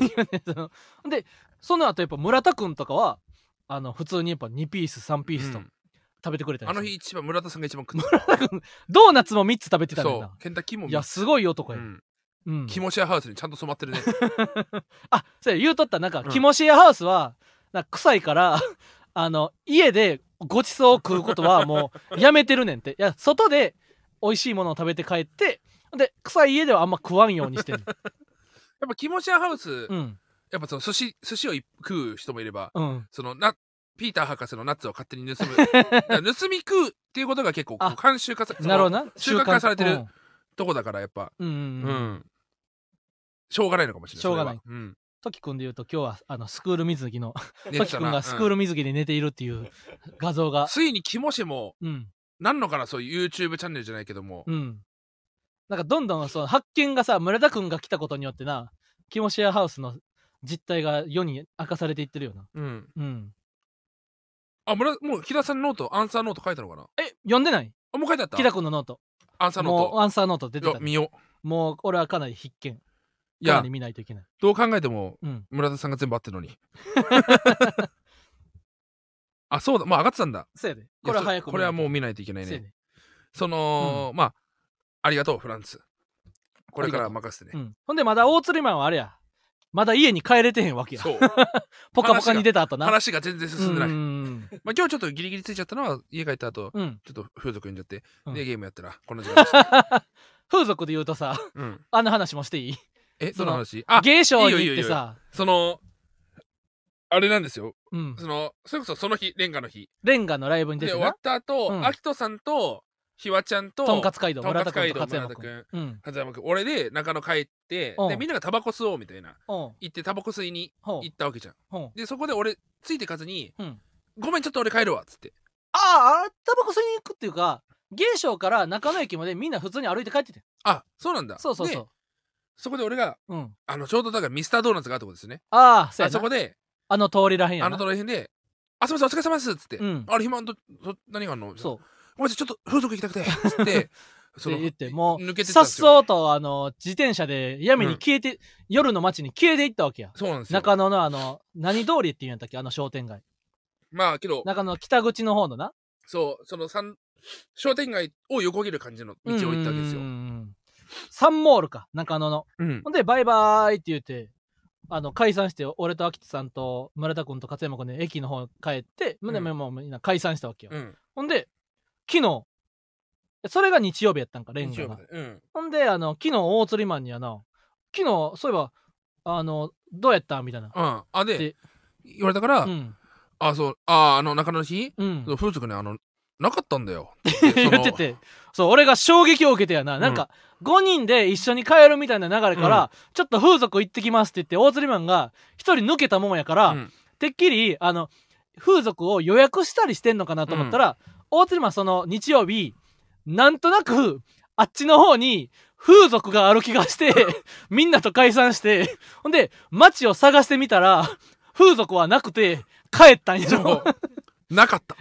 いやねそのでその後やっぱ村田くんとかはあの普通にやっぱ2ピース3ピースとうん。食べてくれたあの日一番村田さんが一番食った。ドーナツも3つ食べてたんだうな。ケンタッキーもいやすごい男や、うん。うん。キモシェアハウスにちゃんと染まってるね。[LAUGHS] あそうや言うとったなんか、うん。キモシェアハウスはな臭いから [LAUGHS] あの家でごちそうを食うことは [LAUGHS] もうやめてるねんって。いや外で美味しいものを食べて帰ってで臭い家ではあんま食わんようにしてる。[LAUGHS] やっぱキモシェアハウス、うん。やっぱその寿司寿司を食う人もいればうん。そのなピーター博士のナッツを勝手に盗む。盗み食うっていうことが結構慣習化さなるほどな。習慣化されてるうん。とこだからやっぱ。うんしょうがないのかもしれない。しょうがない。うんトキ君で言うと今日はあのスクール水着のトキ君がスクール水着で寝ているっていう画像が。うんついにキモシェもうん。なんのかなそういう YouTube チャンネルじゃないけども、うん。なんかどんどんその発見がさ村田君が来たことによってなキモシェアハウスの実態が世に明かされていってるよな。うん、うん。あ村もう木田さんノートアンサーノート書いたのかな？え読んでない？あもう書いてあった？キラ君のノート。アンサーノーもうアンサーノート出てたトいや見よう。もう俺はかなり必見いやかなり見ないといけない。どう考えてもうん。村田さんが全部合ってるのに。[LAUGHS] [LAUGHS] あそうだ。もう上がってたんだ。そうやで。これは早くそこれはもう見見ないといけなないいね。その、まあありがとうフランツ。これから任せて。ね、うん、ほんでまだ大釣りマンはあれや。まだ家に帰れてへんわけや。そう。[LAUGHS] ポカポカに出た後な。話が全然進んでない、うん。まあ、今日ちょっとギリギリついちゃったのは家帰った後うん。ちょっと風俗読んじゃって、うん。でゲームやったらこの時間でした、風俗で言うとさうん、あの話もしていい？えその話？あ芸商に行ってさ。そのあれなんですよ。うん。そのそれこそその日レンガの日。レンガのライブに出てな。で終わった後、うん。アキトさんとひわちゃんととんかつ街道村田君と勝山君。君。うん。勝山君。俺で中野帰ってうん。でみんながタバコ吸おうみたいな。うん。行ってタバコ吸いに行ったわけじゃん。でそこで俺ついてかずにうん「ごめんちょっと俺帰るわ」っつって。ああタバコ吸いに行くっていうか芸商から中野駅までみんな普通に歩いて帰ってて。あそうなんだ。でそうそうそうそこで俺がうん。あのちょうどだからミスタードーナツがあるとこですね。ああそうやな。あそこであの通りらへんやな。あのどの辺で「あすみませんお疲れ様です」っつって「うん。あれ暇どど何があんの?」そう。ごめんなさいちょっと風俗行きたくて」っ [LAUGHS] つってそのって言ってもう抜けてったさっんですよ。そうとあの自転車で闇に消えて、夜の街に消えていったわけや。そうなんですよ。中野のあの何通りっていうんやったっけ？あの商店街。まあけど中野の北口の方のな？そうその三商店街を横切る感じの道を行ったわけですよ。うんうんうんサンモールか。中野の。うん。ほんでバイバーイって言ってあの解散して俺と秋田さんと村田君と勝山君で駅の方帰って、うんでもうみんな解散したわけよ、うん。ほんで昨日それが日曜日やったんかレンが。うん。ほんであの昨日大釣りマンにやな。昨日そういえばあのどうやった？みたいな。うん。あでで言われたからうん。あそうああの中野の日？うん。風俗ねあのなかったんだよ。[LAUGHS] って言ってて。そう俺が衝撃を受けてやな、なんか5人で一緒に帰るみたいな流れから、ちょっと風俗行ってきますって言って大釣りマンが一人抜けたもんやから、うん。てっきりあの風俗を予約したりしてんのかなと思ったら、大釣りマンその日曜日なんとなくあっちの方に風俗がある気がして [LAUGHS] みんなと解散してほんで街を探してみたら風俗はなくて帰ったんやろなかった。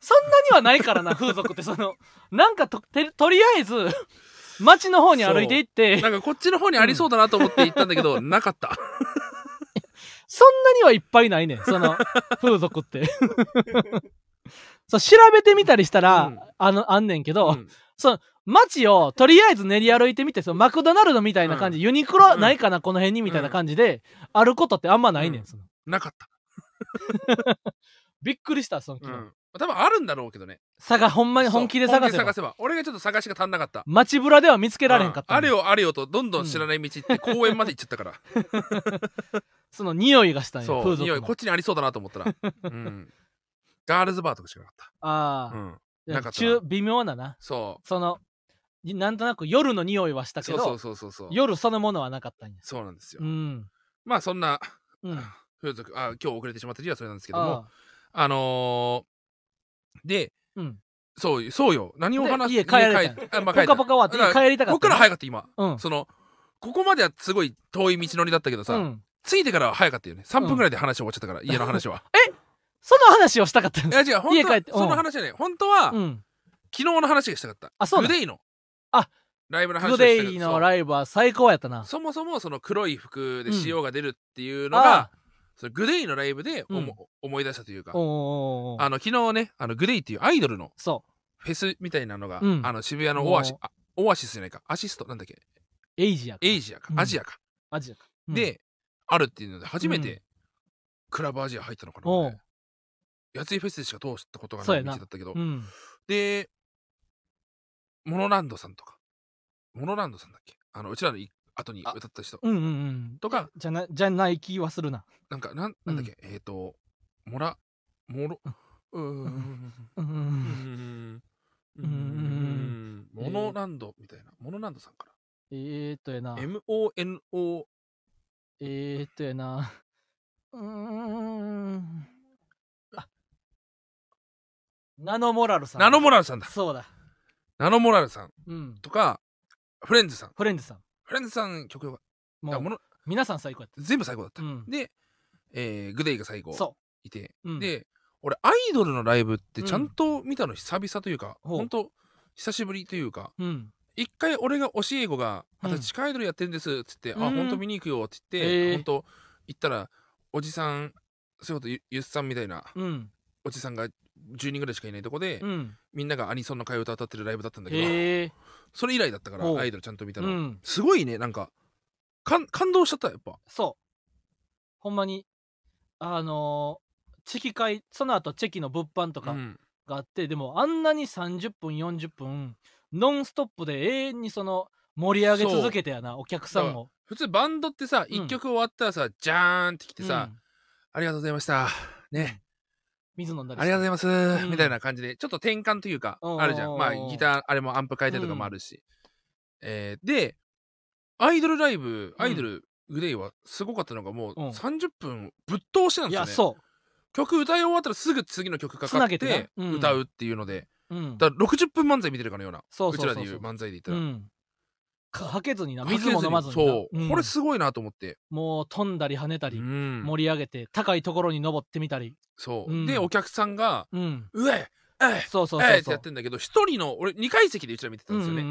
そんなにはないからな風俗ってそのなんかとてとりあえず街の方に歩いていって。なんかこっちの方にありそうだなと思って行ったんだけど [LAUGHS] なかった。そんなにはいっぱいないねん。その風俗って。[LAUGHS] そう調べてみたりしたら、うん。あのあんねんけど、うん。街をとりあえず練り歩いてみてそのマクドナルドみたいな感じ、ユニクロうんないかな、この辺にみたいな感じで、あることってあんまないねん、うん。その。なかった。[LAUGHS] びっくりしたその、うん多分あるんだろうけどね。探ほんまに本気で探せば。探せば。俺がちょっと探しが足んなかった。街ぶらでは見つけられへんかったうんあねれよあれよとどんどん知らない道行って公園まで行っちゃったから。[LAUGHS] その匂いがしたんやそう匂いこっちにありそうだなと思ったら。うん。ガールズバーとかしかなかっああ、たうん。なかったな。中微妙なな。そそのなんとなく夜の匂いはしたけどうそうそうそうそう。夜そのものはなかったんや。そうなんですよ。うん。まあそんなうん。風俗あ今日遅れてしまった理由はそれなんですけども。ああのーであうん。そうそうよ。何を話すで家帰られたん家あまあ帰った。ポカポカ終わって帰りたかったここから早かった今。うん。そのここまではすごい遠い道のりだったけどさ、うん。着いてからは早かったよね。3分ぐらいで話終わっちゃったから、家の話は。[LAUGHS] その話をしたかったんいや違う本当は家帰ってうん。その話はね本当は、うん。昨日の話がしたかった。あそうグデイの。ライブの話グデイのライブは最高やったな。そもそもその黒い服で塩が出るっていうのあが、そのグデイのライブで思い出したというか。あの昨日ねあのグデイっていうアイドルのそフェスみたいなのが、うん。あの渋谷のオアシオアシスじゃないか。アシストなんだっけ？うエイジアかエイジアか、うん。アジアか、アジアか、うん。であるっていうので初めうん。てクラブアジア入ったのかな、おう。俺。やついフェスでしか通したことがそうやな。ない道だったけど、うん。でモノランドさんとか。モノランドさんだっけ？あのうちらのい後に歌った人。うんうんうん。とか。じゃなじゃない気はするな。なんかなんなんだっけ、えっ、ー、とモラモロうーんうんうーんうーん。モノランドみたいな。モノランドさんかえーっとやな。な MONO えーっとやな。うーん。あ。ナノモラルさん。ナノモラルさんだ。そうだ。ナノモラルさんうん。とかフレンズさん。フレンズさんフレンズさん曲がもうあもの皆さん最高やっ全部最高だった、たうん。で、えーグデイが最後そいて、うん。で俺アイドルのライブってちゃんと見たの久々というか、ほう。ほんと久しぶりというかううん。一回俺が教え子が「うん私地下アイドルやってるんです」っつって「あうん。ほんと見に行くよ」って言っへて、ー。ほんと行ったらおじさんそういうことゆゆっさんみたいなうん。おじさんが10人ぐらいしかいないとこで、うん。みんながアニソンの替え歌歌ってるライブだったんだけど、へえそれ以来だったからアイドルちゃんと見たの、うん。すごいねなんか。かん感動しちゃったやっぱ。そう。ほんまに。あのーチェキ会その後チェキの物販とかうん。があって、でもあんなに30分40分ノンストップで永遠にその盛り上げ続けてやなお客さんも普通バンドってさうん。一曲終わったらさ、じゃーんってきてさ、うん。ありがとうございました。ね水飲んだりありがとうございます、うん。みたいな感じでちょっと転換というかあるじゃん。まあギターあれもアンプ変えてとかもあるし、えーでアイドルライブアイドルグレイはすごかったのがもううん。30分ぶっ通しなんいですよね。やそ曲歌い終わったらすぐ次の曲かつかって歌うっていうので、う、うん、だから60分漫才見てるかのような。そうそうそうそう。ちらでいう漫才で言ったら、うん。かはけずにな水も飲まずにな。そう、ん。これすごいなと思って、もう飛んだり跳ねたり、うん。盛り上げて高いところに登ってみたり。そう、うん。でお客さんがうん「うええいそうそうえい!」ってそうそうやってんだけど一人の俺2階席でうちら見てたんですよね。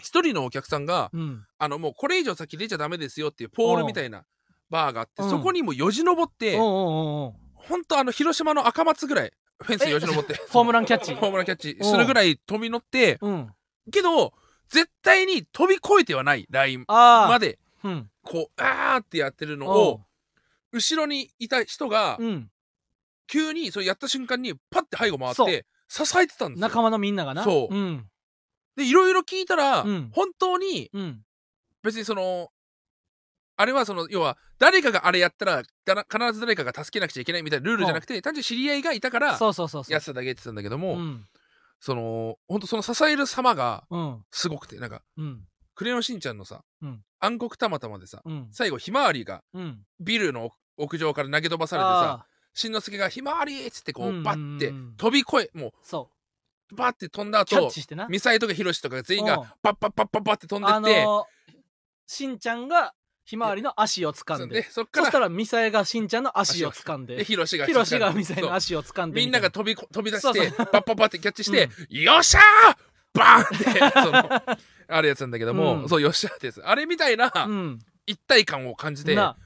一、人のお客さんがあのもうこれ以上先出ちゃダメですよっていうポールみたいなバーがあってうん。そこにもうよじ登ってほんとあの広島の赤松ぐらいフェンスよじ登って。[LAUGHS] ホームランキャッチ。[LAUGHS] ホームランキャッチするぐらい飛び乗ってうん。けど絶対に飛び越えてはないラインまでうん。こうあーってやってるのおを後ろにいた人がううん。急にそれやった瞬間にパッて背後回って支えてたんですよ。仲間のみんながな。そう。うん。でいろいろ聞いたら、うん。本当にうん。別にそのあれはその要は誰かがあれやったら必ず誰かが助けなくちゃいけないみたいなルールじゃなくて単純に知り合いがいたからそうそうそうそう。やってただけって言ってたんだけども、うんその本当その支える様がうん。すごくてなんかうん「クレヨンしんちゃん」のさ、うん。暗黒たまたまでさうん。最後ひまわりがうん。ビルの屋上から投げ飛ばされてさしんのすけが「ひまわり!」っつってこうバッて飛び越えもそう。バッて飛んだ後チしてな。ミサイとかヒロシとか全員うん。がパッパッパッパッパッって飛んであって、しんちゃんがひまわりの足を掴んで。でそっから。そしたらミサイがしんちゃんの足を掴んで。でヒロシがヒロシがミサイそうの。足を掴んでみんなが飛びこ飛び出してパッパッパってキャッチして「よっしゃーバーン!」ってそのあるやつなんだけども、うん。そうよっしゃーってやつ。あれみたいな一体感を感じて、な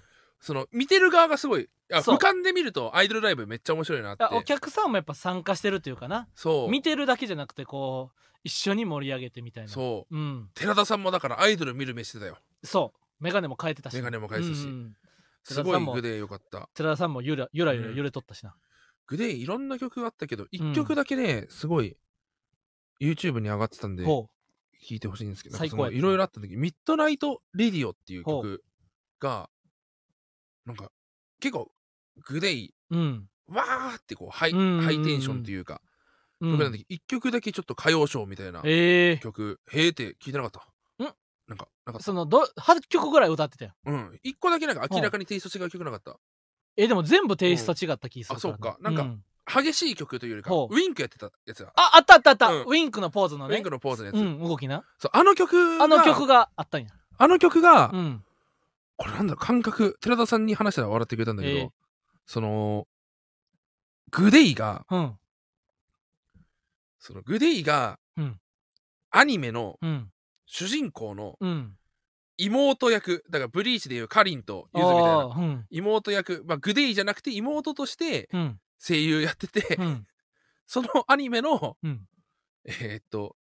その見てる側がすごい俯瞰で見るとアイドルライブめっちゃ面白いなって。あお客さんもやっぱ参加してるっていうかな。そう。見てるだけじゃなくてこう一緒に盛り上げてみたいな。そう。うん。寺田さんもだからアイドル見る目してたよ。そうメガネも変えてたし。メガネも変えてたし。うんうん。すごいグデーよかった。寺田さんもゆらゆらゆらうん揺れとったしな。グデーいろんな曲があったけどうん。一曲だけねすごい YouTube に上がってたんでほ聴いてほしいんですけどいろいろあったんだけど「ミッドナイト・レディオ」っていう曲がなんか結構グデイううん。わーってこうハイ,、ハイテンションというか、うん。曲なんだけど一曲だけちょっと歌謡ショーみたいなええ曲、へーって聞いてなかったそのど8曲ぐらい歌ってたようん。一個だけなんか明らかにテイスト違う曲なかった。えでも全部テイスト違った気する。あそうか。なんかうん。激しい曲というよりかウほう。ィンクやってたやつが。ああったあったあった、うん。ウィンクのポーズのね。ウィンクのポーズのやつ、うん動きな。そうあの曲があの曲があったんや。あの曲が、うん。これなんだろう感覚。寺田さんに話したら笑ってくれたんだけど、ええ。そのグデイがうん。そのグデイが、うん。アニメのうん。主人公のうん妹役だからブリーチでいうカリンとユズみたいな。あーうん。妹役、まあ、グデイじゃなくて妹としてうん。声優やってて、うん。[LAUGHS] そのアニメの、うん。えーっと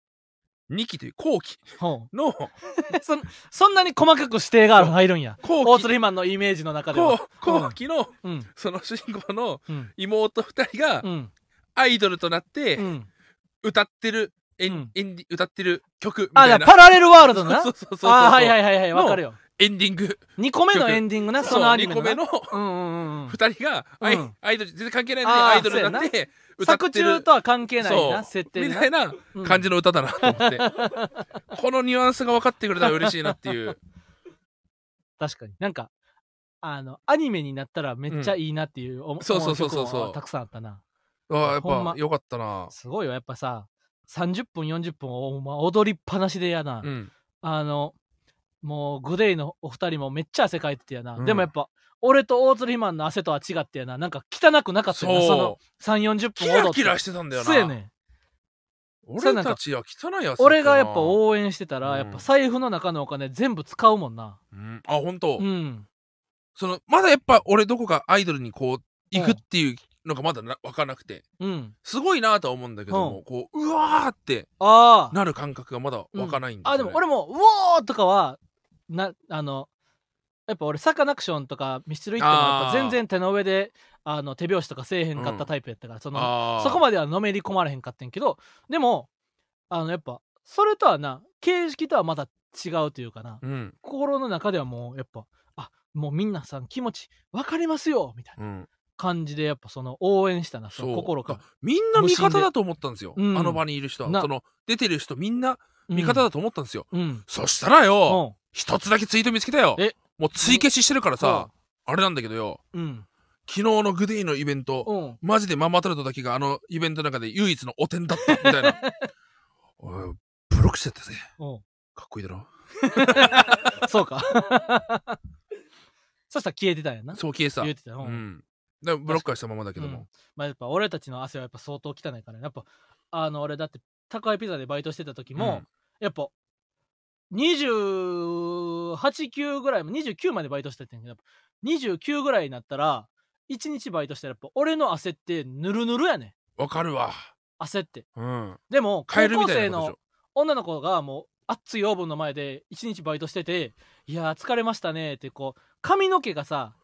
2期という後期ほのう [LAUGHS] そんそんなに細かく指定が入るんや。後期。大鶴ひまんのイメージの中で後は後期のうん。その主人公のうん。妹2人がうん。アイドルとなってうん。歌ってる、エンうん。エンディ歌ってる曲みあじゃあたいな。パラレルワールドのな？[LAUGHS] そうそうそうそうあーはいはいはいはいわかるよ。エンディング。2個目のエンディングな？そのアニメ2個目のうんうんうんうん。2人がアイ,、うん。アイドル全然関係ないのにあーアイドルになって歌って作中るとは関係ないな設定みたいな感じの歌だなと思って、このニュアンスが分かってくれたら嬉しいなっていう。[LAUGHS] 確かに。なんかあのアニメになったらめっちゃいいなっていう思そうそうそうそう思曲はたくさんあったな。あーやっほんま。ぱよかったな。すごいよやっぱさ30分40分を、まあ、踊りっぱなしでやな、うん。あのもうグレイのお二人もめっちゃ汗かいててやな、うん。でもやっぱ俺と大鶴ひまんの汗とは違ってやな。なんか汚くなかったよな。そのそう3 4 0キ分踊ってラキラしてたんだよな。そうやねん。俺たちは汚いやつ俺がやっぱ応援してたら、うん。やっぱ財布の中のお金全部使うもんな。うん、あ本当、うん。そのまだやっぱ俺どこかアイドルにこう行くっていうのがまだな分からなくて。うん。すごいなとは思うんだけども、こううわーってなる感覚がまだ分からないんですよ、ね。あでも俺も「うおー!」とかはなあのやっぱ俺サカナクションとかミスチル行ってもやっぱあー。全然手の上であの手拍子とかせえへんかったタイプやったから、そのあー。そこまではのめり込まれへんかってんけどでもあのやっぱそれとはな形式とはまた違うというかなうん。心の中ではもうやっぱあもうみんなさん気持ち分かりますよみたいな。うん感じでやっぱその応援したなその心から。あみんな味方だと思ったんですよ、うんあの場にいる人は。な。その出てる人みんなうん。味方だと思ったんですよ、うん。そしたらよ、うん。一つだけツイート見つけたよ。え？もう追消ししてるからさ、あれなんだけどよ。うん。昨日のグデイのイベント、うん。マジでママタルトだけがあのイベントの中で唯一の汚点だったみたいな。[LAUGHS] ブロックしてったぜ。うん。かっこいいだろ。[LAUGHS] そうか。[LAUGHS] そしたら消えてたんやな。そう消えてた。言ってたうんブロックはしたままだけどうん。も、まあ、やっぱ俺たちの汗はやっぱ相当汚いからね。やっぱあの俺だって宅配ピザでバイトしてた時も、うん。やっぱ289ぐらいも29までバイトしててんけどやっぱ29ぐらいになったら1日バイトしたらやっぱ俺の汗ってぬるぬるやねん。わかるわ。汗って。うん。でも高校生の女の子がもう熱いオーブンの前で1日バイトしてて「いやー疲れましたね」ってこう髪の毛がさ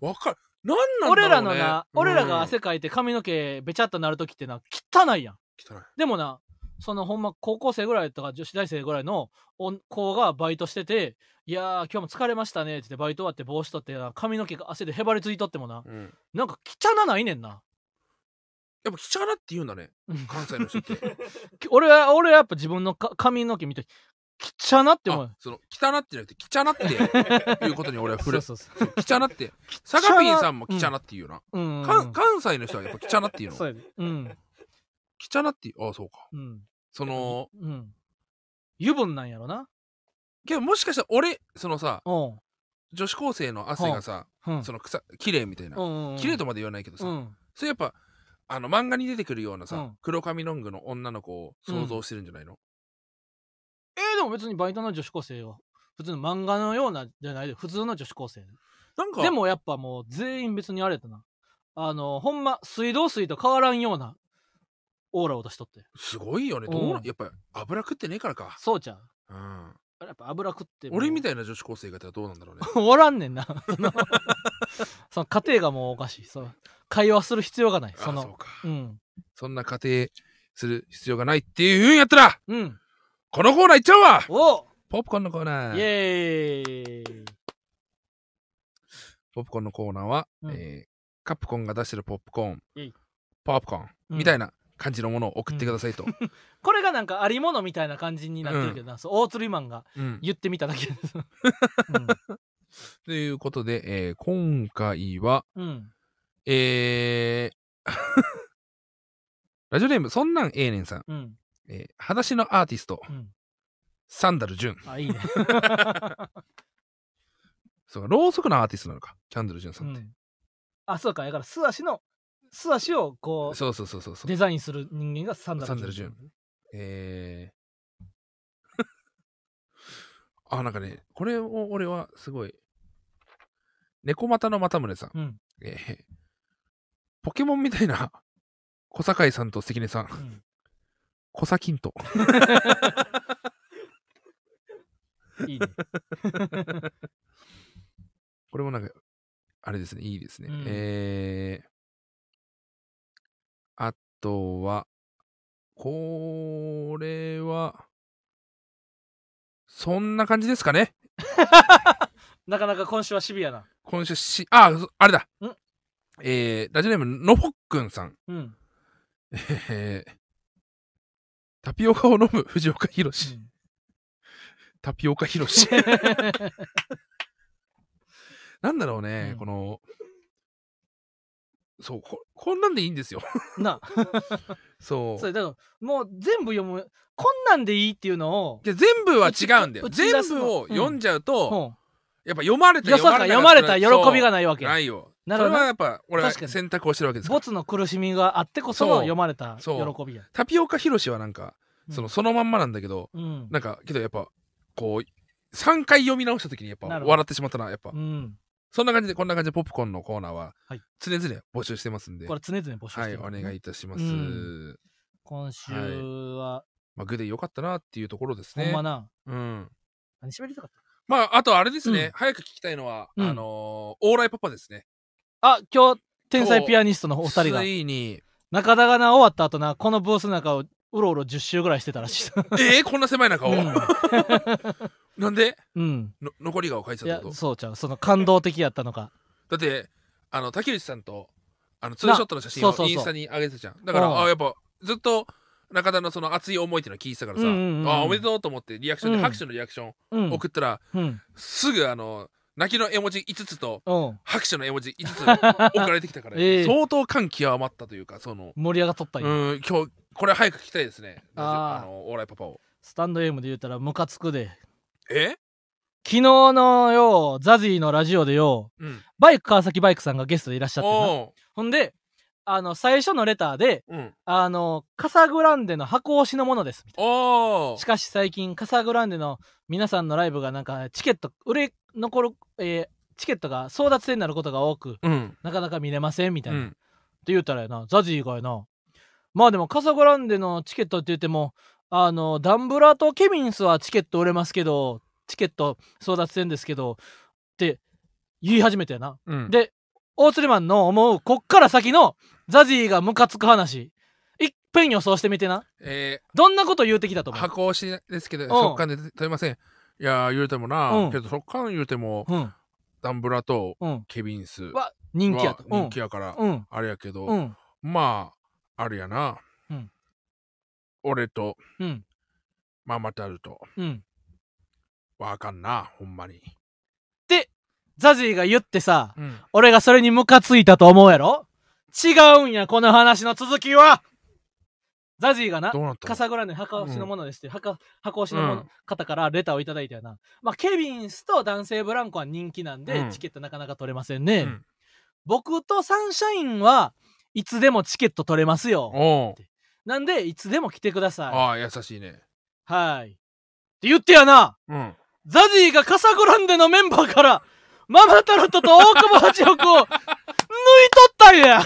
わかるなんなね、俺らのな、うん。俺らが汗かいて髪の毛べちゃっとなる時ってな汚いやん。汚い。でもなそのほんま高校生ぐらいとか女子大生ぐらいの子がバイトしてて「いやー今日も疲れましたね」って言ってバイト終わって帽子取ってな髪の毛が汗でへばりついとってもなうん。なんか汚ないねんな。やっぱ汚って言うんだね。うん関西の人って。[LAUGHS] 俺は俺はやっぱ自分のか髪の毛見て汚って思う。あその汚ってじゃなくて汚っていうことに俺は触れ [LAUGHS] そうそうそう。汚って。サガピンさんも汚って言うな、うん。関西の人はやっぱ汚って言うの。そうやでうん。汚って言うあそうか。うん。そのうん。油分なんやろな。けどもしかしたら俺そのさうん。女子高生の汗がさ、うん。その草綺麗みたいな、うん綺麗とまで言わないけどさ、うん。それやっぱあの漫画に出てくるようなさ、うん。黒髪ロングの女の子を想像してるんじゃないの、えー、でも別にバイトの女子高生は普通の漫画のようなじゃないで普通の女子高生なんか。でもやっぱもう全員別にあれやったな。あのほんま水道水と変わらんようなオーラを出しとって。すごいよね。どうやっぱ油食ってねえからか、そうちゃう。うん、やっぱ油食って俺みたいいな女子高生がいたらどうなんだろうね。[LAUGHS] おらんねんな。そのその家庭がもうおかしい。そう会話する必要がない。あそのそうか。うん。そんな家庭する必要がないっていうんやったらうんこのコーナーいっちゃうわ。お。ポップコーンのコーナイーエーイ。ポップコーンのコーナーは、うん。えーカプコンが出してるポップコーンポップコーン、うんみたいな感じのものを送ってくださいと、[LAUGHS] これがなんかありものみたいな感じになってるけどな、そう大釣りマンがうん。言ってみただけ。で [LAUGHS] すということで、えー今回はうん、うん、えー [LAUGHS] ラジオネームそんなんええねんさん、うんえー裸足のアーティスト。うん。サンダルジュン。あいいね。[LAUGHS] そうかろうそくのアーティストなのか。キャンドルジュンさって、うん。ん、あそうか。だから素足の素足をこうそうそうそうそうデザインする人間がサンダルサンダルジュン。えー。あ、なんかね、これを俺はすごい、猫股の又宗さん。うん。えー。ポケモンみたいな小堺さんと関根さん。うん小崎んと。[LAUGHS] いいね。[LAUGHS] これもなんか、あれですね、いいですね。うんえー、あとは、これは、そんな感じですかね。[LAUGHS] なかなか今週はシビアな。今週し、あ、そあれだん。えー、ラジオネーム、のほっくんさん。うん。えー、タピオカを飲む藤岡弘。タピオカ弘。[LAUGHS] なんだろうね、うんこの、そうこ、こんなんでいいんですよ。なそう。それだからもう全部読むこんなんでいいっていうのを、いや全部は違うんだよ。全部を読んじゃうと、うんやっぱ読まれた読まれた喜びがなないわけないよ。なるほどそれはやっぱ俺は確かに。選択をしてるわけですから。没の苦しみがあってこそそう。の読まれた喜そう。びや。タピオカ広しはなんか、うん。そのそのまんまなんだけど、うん。なんかけどやっぱこう3回読み直した時にやっぱなるほど。笑ってしまったなやっぱ、うん。そんな感じでこんな感じでポップコーンのコーナーははい。常々募集してますんで、これ常々募集はいしてる、お願いいたします、うん。今週は、まあグで良かったなっていうところですね。ほんまな、うん。何喋りたかった？まああとあれですね、うん。早く聞きたいのは、うん。あのーオーライパパですねあ、今日、天才ピアニストのお二人がつ、いに中田がな、終わった後な、このブースの中をうろうろ10周ぐらいしてたらしい。えー、こんな狭い中を、[LAUGHS] なんで？うん。の残り顔書いてたってこ、と？そうちゃう。その感動的やったのか。だってあの竹内さんとあのツーショットの写真をインスタに上げてたじゃんだからうんあやっぱずっと中田のその熱い思いっていうのを聞いてたからさ、うんうんうんあおめでとうと思ってリアクションで、うん拍手のリアクションうん。送ったら、うん。すぐあの泣きの絵文字5つとうん。拍手の絵文字5つ [LAUGHS] 送られてきたから、ええ相当感極まったというかその盛り上がっとったんうや。ん今日これ早く聞きたいですねあーあのオーライパパをスタンド M で言ったらムカつくで。え？昨日のよ、ザジーのラジオでよ、うんバイク川崎バイクさんがゲストでいらっしゃってな。おほんで、あの、最初のレターで、ーうんあの、カサグランデの箱推しのものです。みたいな。しかし最近、カサグランデの皆さんのライブがなんか、チケット、売れ残る、えーチケットが争奪戦になることが多く、うんなかなか見れません、みたいな。ってうん言ったらやな、ザジーがやな。まあでも、カサグランデのチケットって言っても、あの、ダンブラとケビンスはチケット売れますけど、チケット争奪戦ですけど、って言い始めたよな。うんで、大釣りマンの思う、こっから先のザジーがムカつく話、いっぺん予想してみてな。えどんなこと言うてきたとー、思う？箱押しですけどん速乾で問いませんいやー言うてもな、うんけど速乾言うてもうん、ダンブラとうん。ケビンスは、人気やはと。人気やから、うん。あれやけど、うん。まああれやな、うん俺とうん。ママタルとうん。わかんなほんまに、ザジーが言ってさ、うん、俺がそれにムカついたと思うやろ？違うんや、この話の続きはザジーがなカサグランデ箱推しのものですって、箱箱推しの方からレターをいただいたよな。まあ、ケビンスと男性ブランコは人気なんで、うんチケットなかなか取れませんね。うん僕とサンシャインはいつでもチケット取れますよ。なんで、いつでも来てください。ああ優しいねはい。って言ってやな、うんザジーがカサグランデのメンバーから、ママタルトと大久保八億を抜いとったんや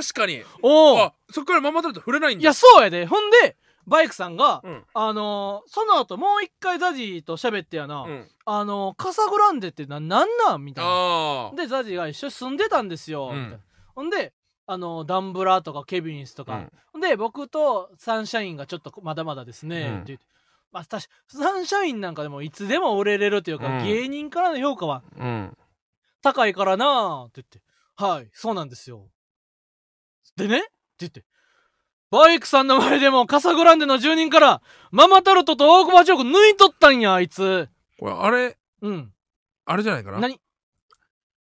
確かに。おう。あそっからママタルト触れないんだ。いや、そうやで。ほんで、バイクさんが、うん。あのーその後もう一回ザジーと喋ってやな、うん。あのーカサグランデってな、なんなんみたいな。で、ザジーが一緒に住んでたんですよ。うん。ほんで、あのーダンブラーとかケビンスとか、うん。ほんで、僕とサンシャインがちょっとまだまだですね、うん。って言って。まあ、確かサンシャインなんかでもいつでも売れれるというか、うん。芸人からの評価はうん。高いからなーって言って、はい、そうなんですよ。でねって言って、バイクさんの前でもカサグランデの住人から、ママタルトと大久保チョコ抜いとったんや、あいつ。これあれうん。あれじゃないかな？何？い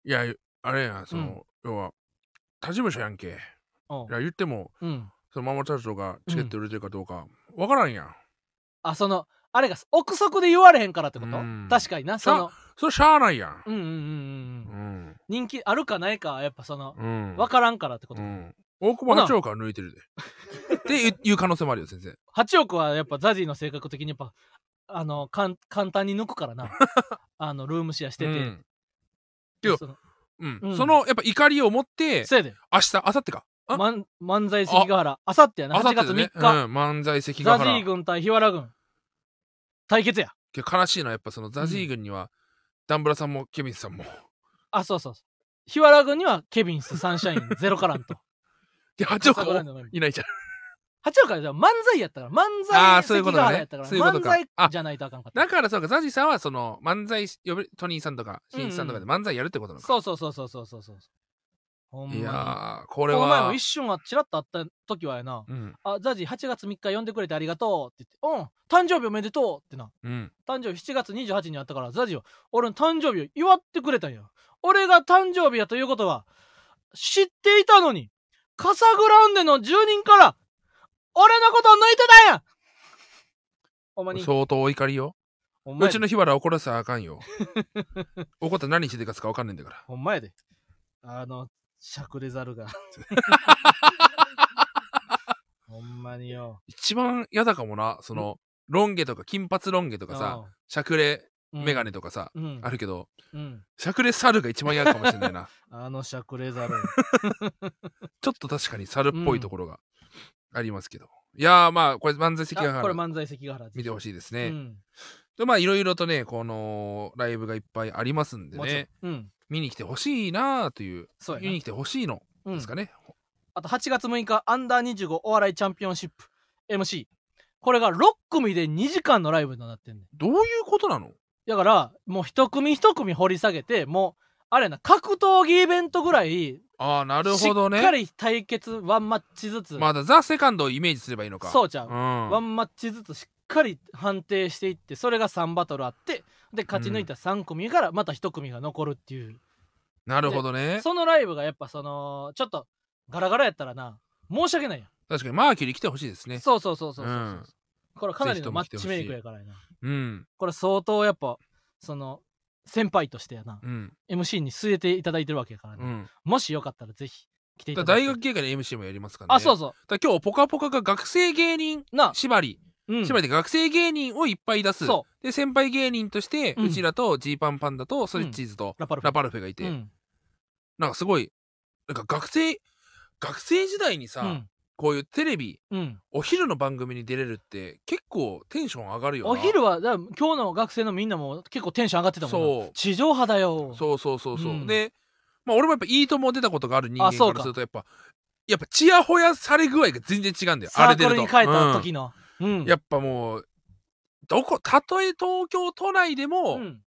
やあれやその、要は他事務所やんけ。いや言ってもうん。そのママタルトがチケット売れてるかどうかわからんやん、あ、その、あれが憶測で言われへんからってこと、うん。確かにな、その、それしゃあないやん。うんうんうんうんううん。ん人気あるかないか、やっぱその、うん。わからんからってこと。うん大久保八億は抜いてるで。っていう可能性もあるよ全然。8億はやっぱザジーの性格的にやっぱ、あのかん簡単に抜くからな。[LAUGHS] あのルームシェアしてて、うん。けどそのうん。うん。そのやっぱ怒りを持って明日明後日か？あ漫漫才関ヶ原。あ。さってやな。8月3明後日だね。日、うん。漫才関ヶザジ原ー軍対日原軍。対決や。けど悲しいのはやっぱそのザジー軍には、ダンブラさんもケビンさんも。あそうそうそう。日原軍にはケビンスサンシャインゼロカランとで八岡朝倉のメンバーいないじゃん。八岡では漫才やったから漫才関そういうことだね。ヶ原やったから、そういうことか。漫才あじゃないとあかんかった。だからそうかザジさんはその漫才トニーさんとかしんいちさんとかで漫才やるってことなのか、そうそうそうそうそうそう。そうほんまに。いやーこれこの前もは一瞬はチラッと会った時はやな。うん。あザジ8月3日呼んでくれてありがとうって言ってうん。誕生日おめでとうってな。うん。誕生日7月28日にあったからザジは俺の誕生日を祝ってくれたんや。俺が誕生日やということは知っていたのにカサグラウンデの住人から俺のことを抜いてたんや。ほんまに。相当お怒りよ。うちの日原怒らせたらあかんよ。[LAUGHS] 怒ったら何しててかすか分かんないんだから。ほんまやで。あのしゃくれざるが。[LAUGHS] ほんまによ。一番嫌だかもな。そのロン毛とか金髪ロン毛とかさしゃくれうんメガネとかさ、うん。あるけどうん。しゃくれ猿が一番嫌かもしれないな。あのしゃくれざるちょっと確かに猿っぽいところがありますけど、いやーまあこれ漫才関あこれ漫才関ヶ原見てほしいですね、うん。でまあいろいろとねこのライブがいっぱいありますんでもちろん。ねうん。見に来てほしいなというそう見に来てほしいのうん。ですかね、あと8月6日アンダー25お笑いチャンピオンシップ MC これが6組で2時間のライブになってんねん。どういうことなの？だからもう一組一組掘り下げてもうあれやな格闘技イベントぐらいああなるほどね。しっかり対決ワンマッチずつ、まだザ・セカンドをイメージすればいいのか。そうちゃう、うん。ワンマッチずつしっかり判定していってそれが3バトルあってで勝ち抜いた3組からまた1組が残るっていう、なるほどね。そのライブがやっぱそのちょっとガラガラやったらな申し訳ないやん。確かにマーキュリー来てほしいですね。そうそうそうそうそう、う。ん。これかなりのマッチメイクやからやなうん。これ相当やっぱその先輩としてやなうん。MC に据えていただいてるわけやからね、うん。もしよかったらぜひ来ていだただいて。大学芸会の MC もやりますからね。あそうそだから今日「ぽかぽか」が学生芸人縛り。うん。縛りで学生芸人をいっぱい出す。そで先輩芸人としてうちらとジーパンパンダとストレッチーズとうラパルフェ。ラパルフェがいて。うん。なんかすごいなんか学生学生時代にさうんこういうテレビうん。お昼の番組に出れるって結構テンション上がるよな。お昼はだ今日の学生のみんなも結構テンション上がってたもんな。そう。地上波だよ。そうそうそうそう、うん。でまあ俺もやっぱいいとも出たことがある人間あそうか。からするとやっぱやっぱチヤホヤされ具合が全然違うんだよ。あれ出ると。たうん時の。うん。やっぱもうどこたとえ東京都内でも、うん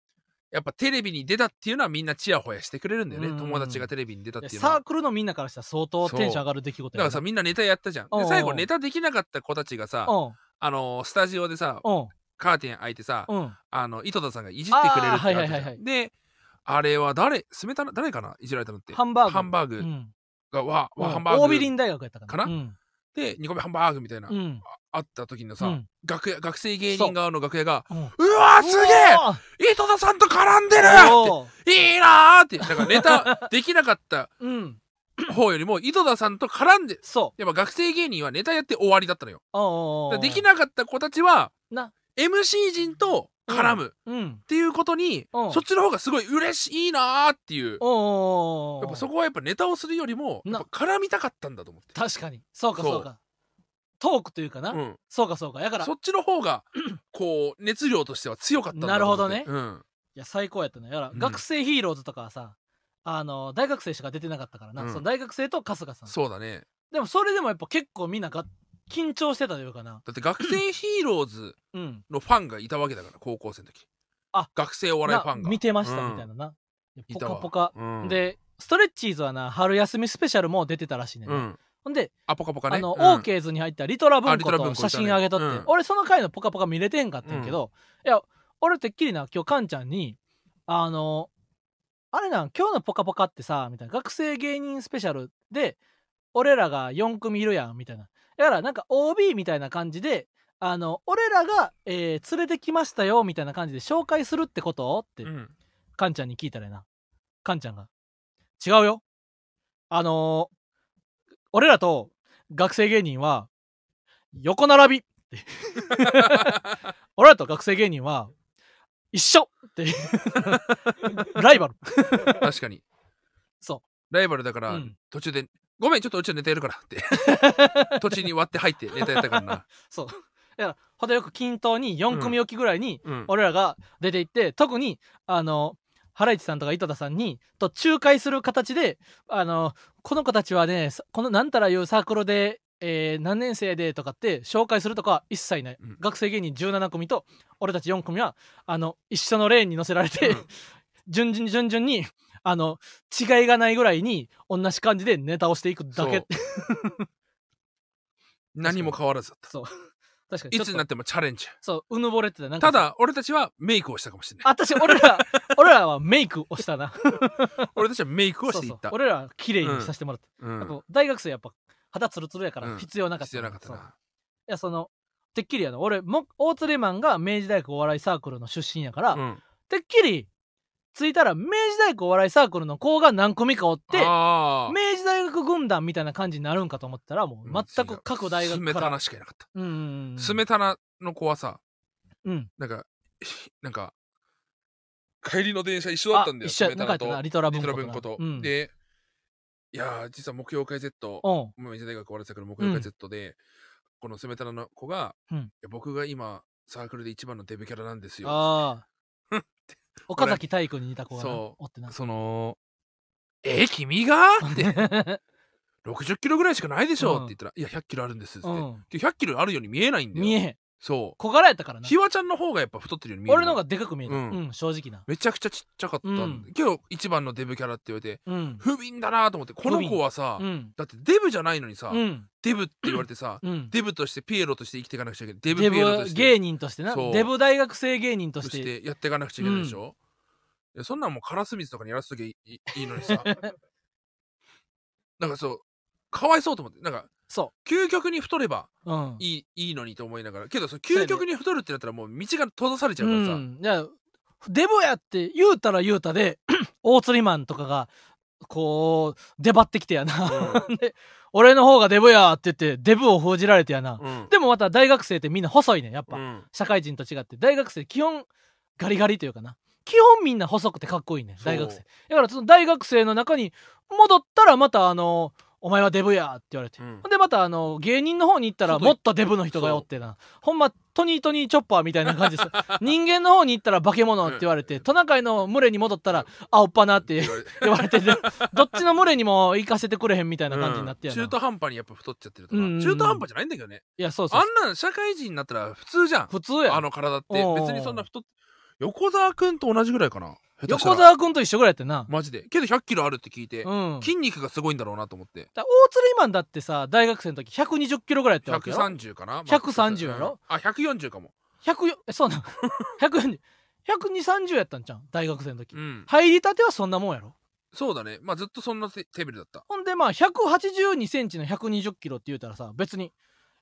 やっぱテレビに出たっていうのはみんなチヤホヤしてくれるんだよね、うん友達がテレビに出たっていうのは。サークルのみんなからしたら相当テンション上がる出来事だからさみんなネタやったじゃん。で最後ネタできなかった子たちがさうん。あのスタジオでさうん。カーテン開いてさうん。あの井戸田さんがいじってくれるってはいはいはいはい。であれは誰スメタナ誰かないじられたのって。ハンバーグ。ハンバーグうんがわうん。わハンバーグ大ビリン大学やったかな。かな？うんで2個目ハンバーグみたいな、うん。あった時のさ、うん。楽屋学生芸人側の楽屋がう。んうわーすげえ！井戸田さんと絡んでる！っていいなーって。なんかネタ [LAUGHS] できなかったうん。方よりも井戸田さんと絡んでそう。やっぱ学生芸人はネタやって終わりだったのよ。できなかった子たちはな。MC 陣と絡む。っうん。ていうことに、うん。そっちの方がすごい嬉しいいなーっていう。やっぱそこはやっぱネタをするよりも絡みたかったんだと思って、確かに。そうかそうか。トークというかな、うん、そうかそうか。やから。いそっちの方が [CLEARS THROAT] こう熱量としては強かったんだなるほどね。と思ってや最高やったね。やから、うん。学生ヒーローズとかはさあの大学生しか出てなかったからな、うん。その大学生と春日さうんん、そうだね。でもそれでもやっぱ結構みんなが緊張してたというかな。だって学生ヒーローズうん。のファンがいたわけだから高校生の時。あ学生お笑いファンが。な見てましたうんみたいなな、ポカポカ、うん、でストレッチーズはな春休みスペシャルも出てたらしいねんほんで、あポカポカね。あの、うん。オーケーズに入ったリトラ文庫と写真あげとって、うん。俺その回のポカポカ見れてんかったんやけど、いや俺てっきりな今日カンちゃんにあのあれなん今日のポカポカってさみたいな学生芸人スペシャルで俺らが4組いるやんみたいなだからなんか OB みたいな感じであの俺らが、えー連れてきましたよみたいな感じで紹介するってこと？って、うん。カンちゃんに聞いたらやな。カンちゃんが。違うよ。あのー俺らと学生芸人は、横並び。って。[LAUGHS] 俺らとと学生芸人は一緒。って。[LAUGHS] ライバル。確かに。そライバルだから、うん。途中で「ごめんちょっとうちはネタやるから」って。[LAUGHS] 途中に割って入ってネタやったからな、[LAUGHS] そう。だから程よく均等に4組置きぐらいにうん、俺らが出ていって特にあのハライチさんとか井戸田さんにと仲介する形であのこの子たちはねさこのなんたらいうサークルで、えー何年生でとかって紹介するとかは一切ない、うん。学生芸人17組と俺たち4組はあの一緒のレーンに乗せられて、うん。[LAUGHS] 順々に順々にあの違いがないぐらいに同じ感じでネタをしていくだけ [LAUGHS] 何も変わらずだった。そう。確かに。いつになってもチャレンジ。そううぬぼれてたなんか。ただ俺たちはメイクをしたかもしれない。私俺ら [LAUGHS] 俺らはメイクをしたな。[LAUGHS] 俺たちはメイクをしていった。そうそう。俺らは綺麗にさせてもらった、うん。大学生やっぱ肌ツルツルやからうん。必要なかった、必要なかったそう。いなやそのてっきりやの俺も大釣りマンが明治大学お笑いサークルの出身やから、うん。てっきり着いたら明治大学お笑いサークルの子が何組かおって明治大学軍団みたいな感じになるんかと思ったらもううん全く各大学スメタからナしかいなかった。うん。うんうんスメタナの子はさうん。なんか [LAUGHS] なんか帰りの電車一緒だったんだよ。あ一緒や。スメタナと。リトラ文庫と、うん、でいやー実は木曜会 Z うん。明治大学終わりたから木曜会 Z で、このスメタナの子が、うん。いや僕が今サークルで一番のデブキャラなんですよ。ああ岡崎体育に似た子がなそうおってな。そのえー、君が？って [LAUGHS] 60キロぐらいしかないでしょ、うん。って言ったら「いや100キロあるんです」って、うん。100キロあるように見えないんだよ。見えへんそう。小柄やったからな。ひわちゃんの方がやっぱ太ってるように見える俺の方がでかく見えた、ううんん正直な。めちゃくちゃちっちゃかったんだ、うん。けど一番のデブキャラって言われてうん。不憫だなと思ってこの子はさ、うん。だってデブじゃないのにさ、うん。デブって言われてさ、うん。デブとしてピエロとして生きていかなくちゃいけない。デブデピエロとして。ブ芸人としてな。そう。デブ大学生芸人ととししててやっていかなくちゃいけないでしょ、いやそんなんもうカラスミツとかにやらせときゃいいいいのにさ。[LAUGHS] なんかそうかわいそうと思って。なんかそ究極に太ればううん。いいいいのにと思いながら。けどその究極に太るってなったらもう道が閉ざされちゃうからさ、うん、いやデブやって言うたら言うたで [CLEARS THROAT] 大釣りマンとかがこう出張ってきてやな、[LAUGHS] で俺の方がデブやって言ってデブを封じられてやな、うん。でもまた大学生ってみんな細いねんやっぱ、うん。社会人と違って。大学生基本ガリガリというかな。基本みんな細くてかっこいいね大学生。だからその大学生の中に戻ったらまたあのお前はデブやって言われて、うん。ほんでまたあの芸人の方に行ったら外もっとデブの人がおってな。ほんまトニートニーチョッパーみたいな感じです。[LAUGHS] 人間の方に行ったら化け物って言われてトナカイの群れに戻ったらあおっぱなって言われて。ててどっちの群れにも行かせてくれへんみたいな感じになってやな、中途半端にやっぱ太っちゃってるとか、うんうんうん。中途半端じゃないんだけどね。いやそうそう。あんなん社会人になったら普通じゃん。普通や。あの体って。別にそんな太っ横澤くんと同じぐらいかな横澤君と一緒ぐらいやってんな、マジで。けど100キロあるって聞いて、うん。筋肉がすごいんだろうなと思って。だ大釣りマンだってさ大学生の時120キロぐらいやったわけよ130かな？130やろ、うんあ140かも。100えそうなの。[LAUGHS] 140 12030やったんじゃん大学生の時、うん。入りたてはそんなもんやろ？そうだね。まあずっとそんなレベルだった。ほんでまあ182センチの120キロって言うたらさ別に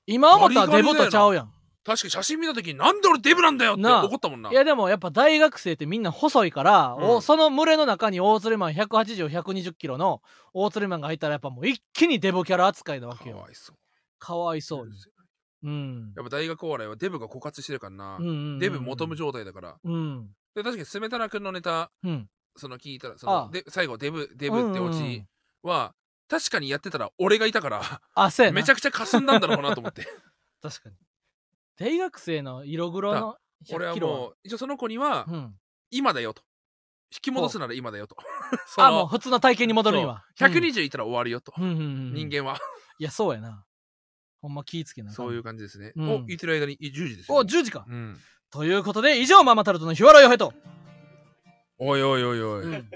今思ったらデブとちゃうやん確かに写真見た時になんで俺デブなんだよってなあ。怒ったもんな。いやでもやっぱ大学生ってみんな細いから、うん。おその群れの中に大釣りマン180120キロの大釣りマンが入ったらやっぱもう一気にデブキャラ扱いなわけよ。かわいそう。かわいそうにうん。やっぱ大学お笑いはデブが枯渇してるからな、うんうんうんデブ求む状態だから。うん。で確かにスメタナ君のネタうん。その聞いたらそああ。ので最後デブデブってオうんうん。うチんは確かにやってたら俺がいたからあそうやな。めちゃくちゃ霞んだんだろうなと思って。[LAUGHS] 確かに大学生の色黒の俺100キロは？もう一応その子にはうん、今だよと。引き戻すなら今だよと。[LAUGHS] あもう普通の体型に戻るには。そう。120いったら終わるよと、うん人間は、いやそうやな。ほんま気ぃつけな。そういう感じですね、うん。お言ってる間に10時ですよ、お10時か。うん、ということで以上ママタルトの日原洋平と、おいおいおいおい、うん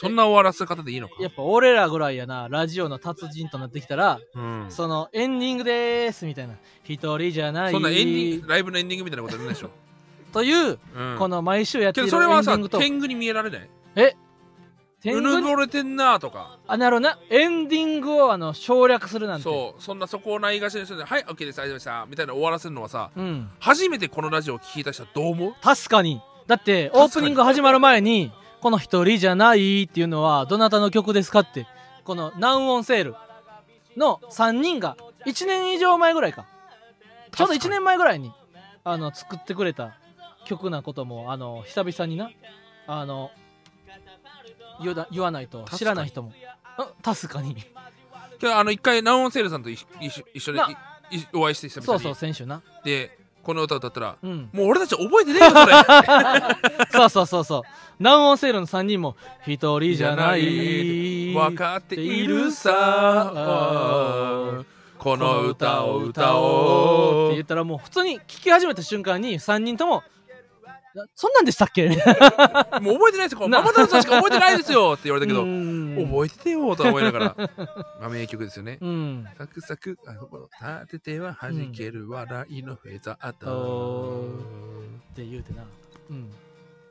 そんな終わらせ方でいいのか？やっぱ俺らぐらいやなラジオの達人となってきたら、うん、そのエンディングでーすみたいな。一人じゃない。そんなエンディングライブのエンディングみたいなことやるんでしょ、[LAUGHS] という、うん、この毎週やってるそれはさィングと。天狗に見えられない？天狗に？うぬぼれてんなとか。あなるほどな。エンディングをあの省略するなんて。そう。そんなそこをないがしろにしてはい OK です。ありがとうございました。みたいな終わらせるのはさうん。初めてこのラジオを聞いた人はどう思う？確かに。だってオープニング始まる前に「この一人じゃない」っていうのはどなたの曲ですかって。このナウンオンセールの3人が1年以上前ぐらいか。ちょうど1年前ぐらいにあの作ってくれた曲なこともあの久々にな。あの言言わないと知らない人も。あ確かに。今日あの一回ナオンセールさんと一緒一緒一緒にお会いして久々に。そうそう先週な。でこの歌歌ったらうん。もう俺たち覚えてねえよそれ。[LAUGHS] そうそうそうそう。南音セールの3人も一人じゃない。分かっているさ。この歌を歌っておう言ったらもう普通に聞き始めた瞬間に3人ともなそんなんでしたっけ？[LAUGHS] もう覚えてないですよ。な。ママタルトさんしか覚えてないですよ。って言われたけどうん。覚えててよとは思いながら [LAUGHS] まあ名曲ですよね。うん。サクサクあ立てては弾ける笑いのフェザーおとって言うてな。うん。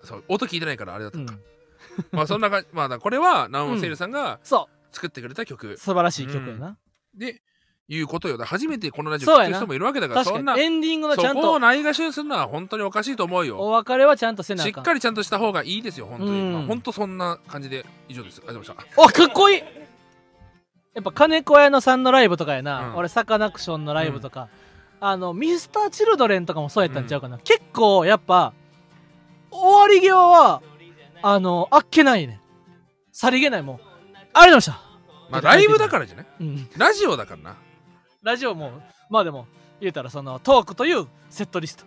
そう音聞いてないからあれだったうん。[LAUGHS] まあそんな感じまあだこれはナオンセールさんがそ作ってくれた曲。う素晴らしい曲やな。でいうことよ。だ初めてこのラジオそうやな。聴く人もいるわけだから確そんなエンディングのちゃんそこをとないがしろにするのは本当におかしいと思うおよ。別れはちゃん。とせなしっかりちゃんとした方がいいですよ本当に、うんまあ、本当そんな感じで以上です。ありがとうございました。おかっこいい。やっぱ金子屋のさんのライブとかやな、うん。俺サカナクションのライブとか、あのミスターチルドレンとかもそうやったんちゃうかな、結構やっぱ終わり際はあのあっけないね。さりげないもうありがとうございました、まあライブだからじゃない？うん、ラジオだからなラジオもまあでも言うたらそのトークというセットリスト。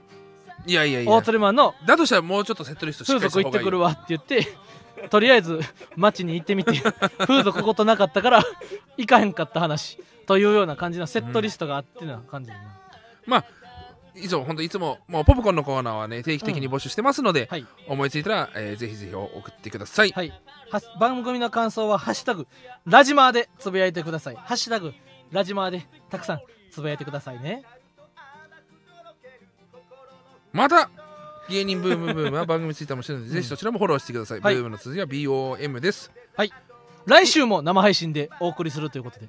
いやいやい大や鶴マンのだとしたらもうちょっとセットリストしっか風りした方がいい俗行ってくるわって言ってとりあえず街に行ってみて [LAUGHS] 風俗ことなかったから行かへんかった話というような感じのセットリストがあってな感じだな、まあ以上本当いつももうポップコーンのコーナーはね定期的に募集してますので、はい。思いついたら、えーぜひぜひ送ってください、はい。は番組の感想は「ハッシュタグラジマー」でつぶやいてください。ハッシュタグラジマーでたくさんつぶやいてくださいね。また芸人ブームブームは番組ツイッターもしてるので、ぜひそちらもフォローしてください、はい。ブームの数字は BOM です。来週も生配信でお送りするということで。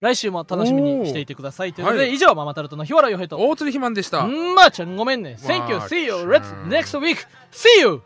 来週も楽しみにしていてくださいということで、はい。以上ママタルトの日原洋平と大鶴ひまんでした、んまーちゃんごめんね。Thank you. See you. Let's next week. See you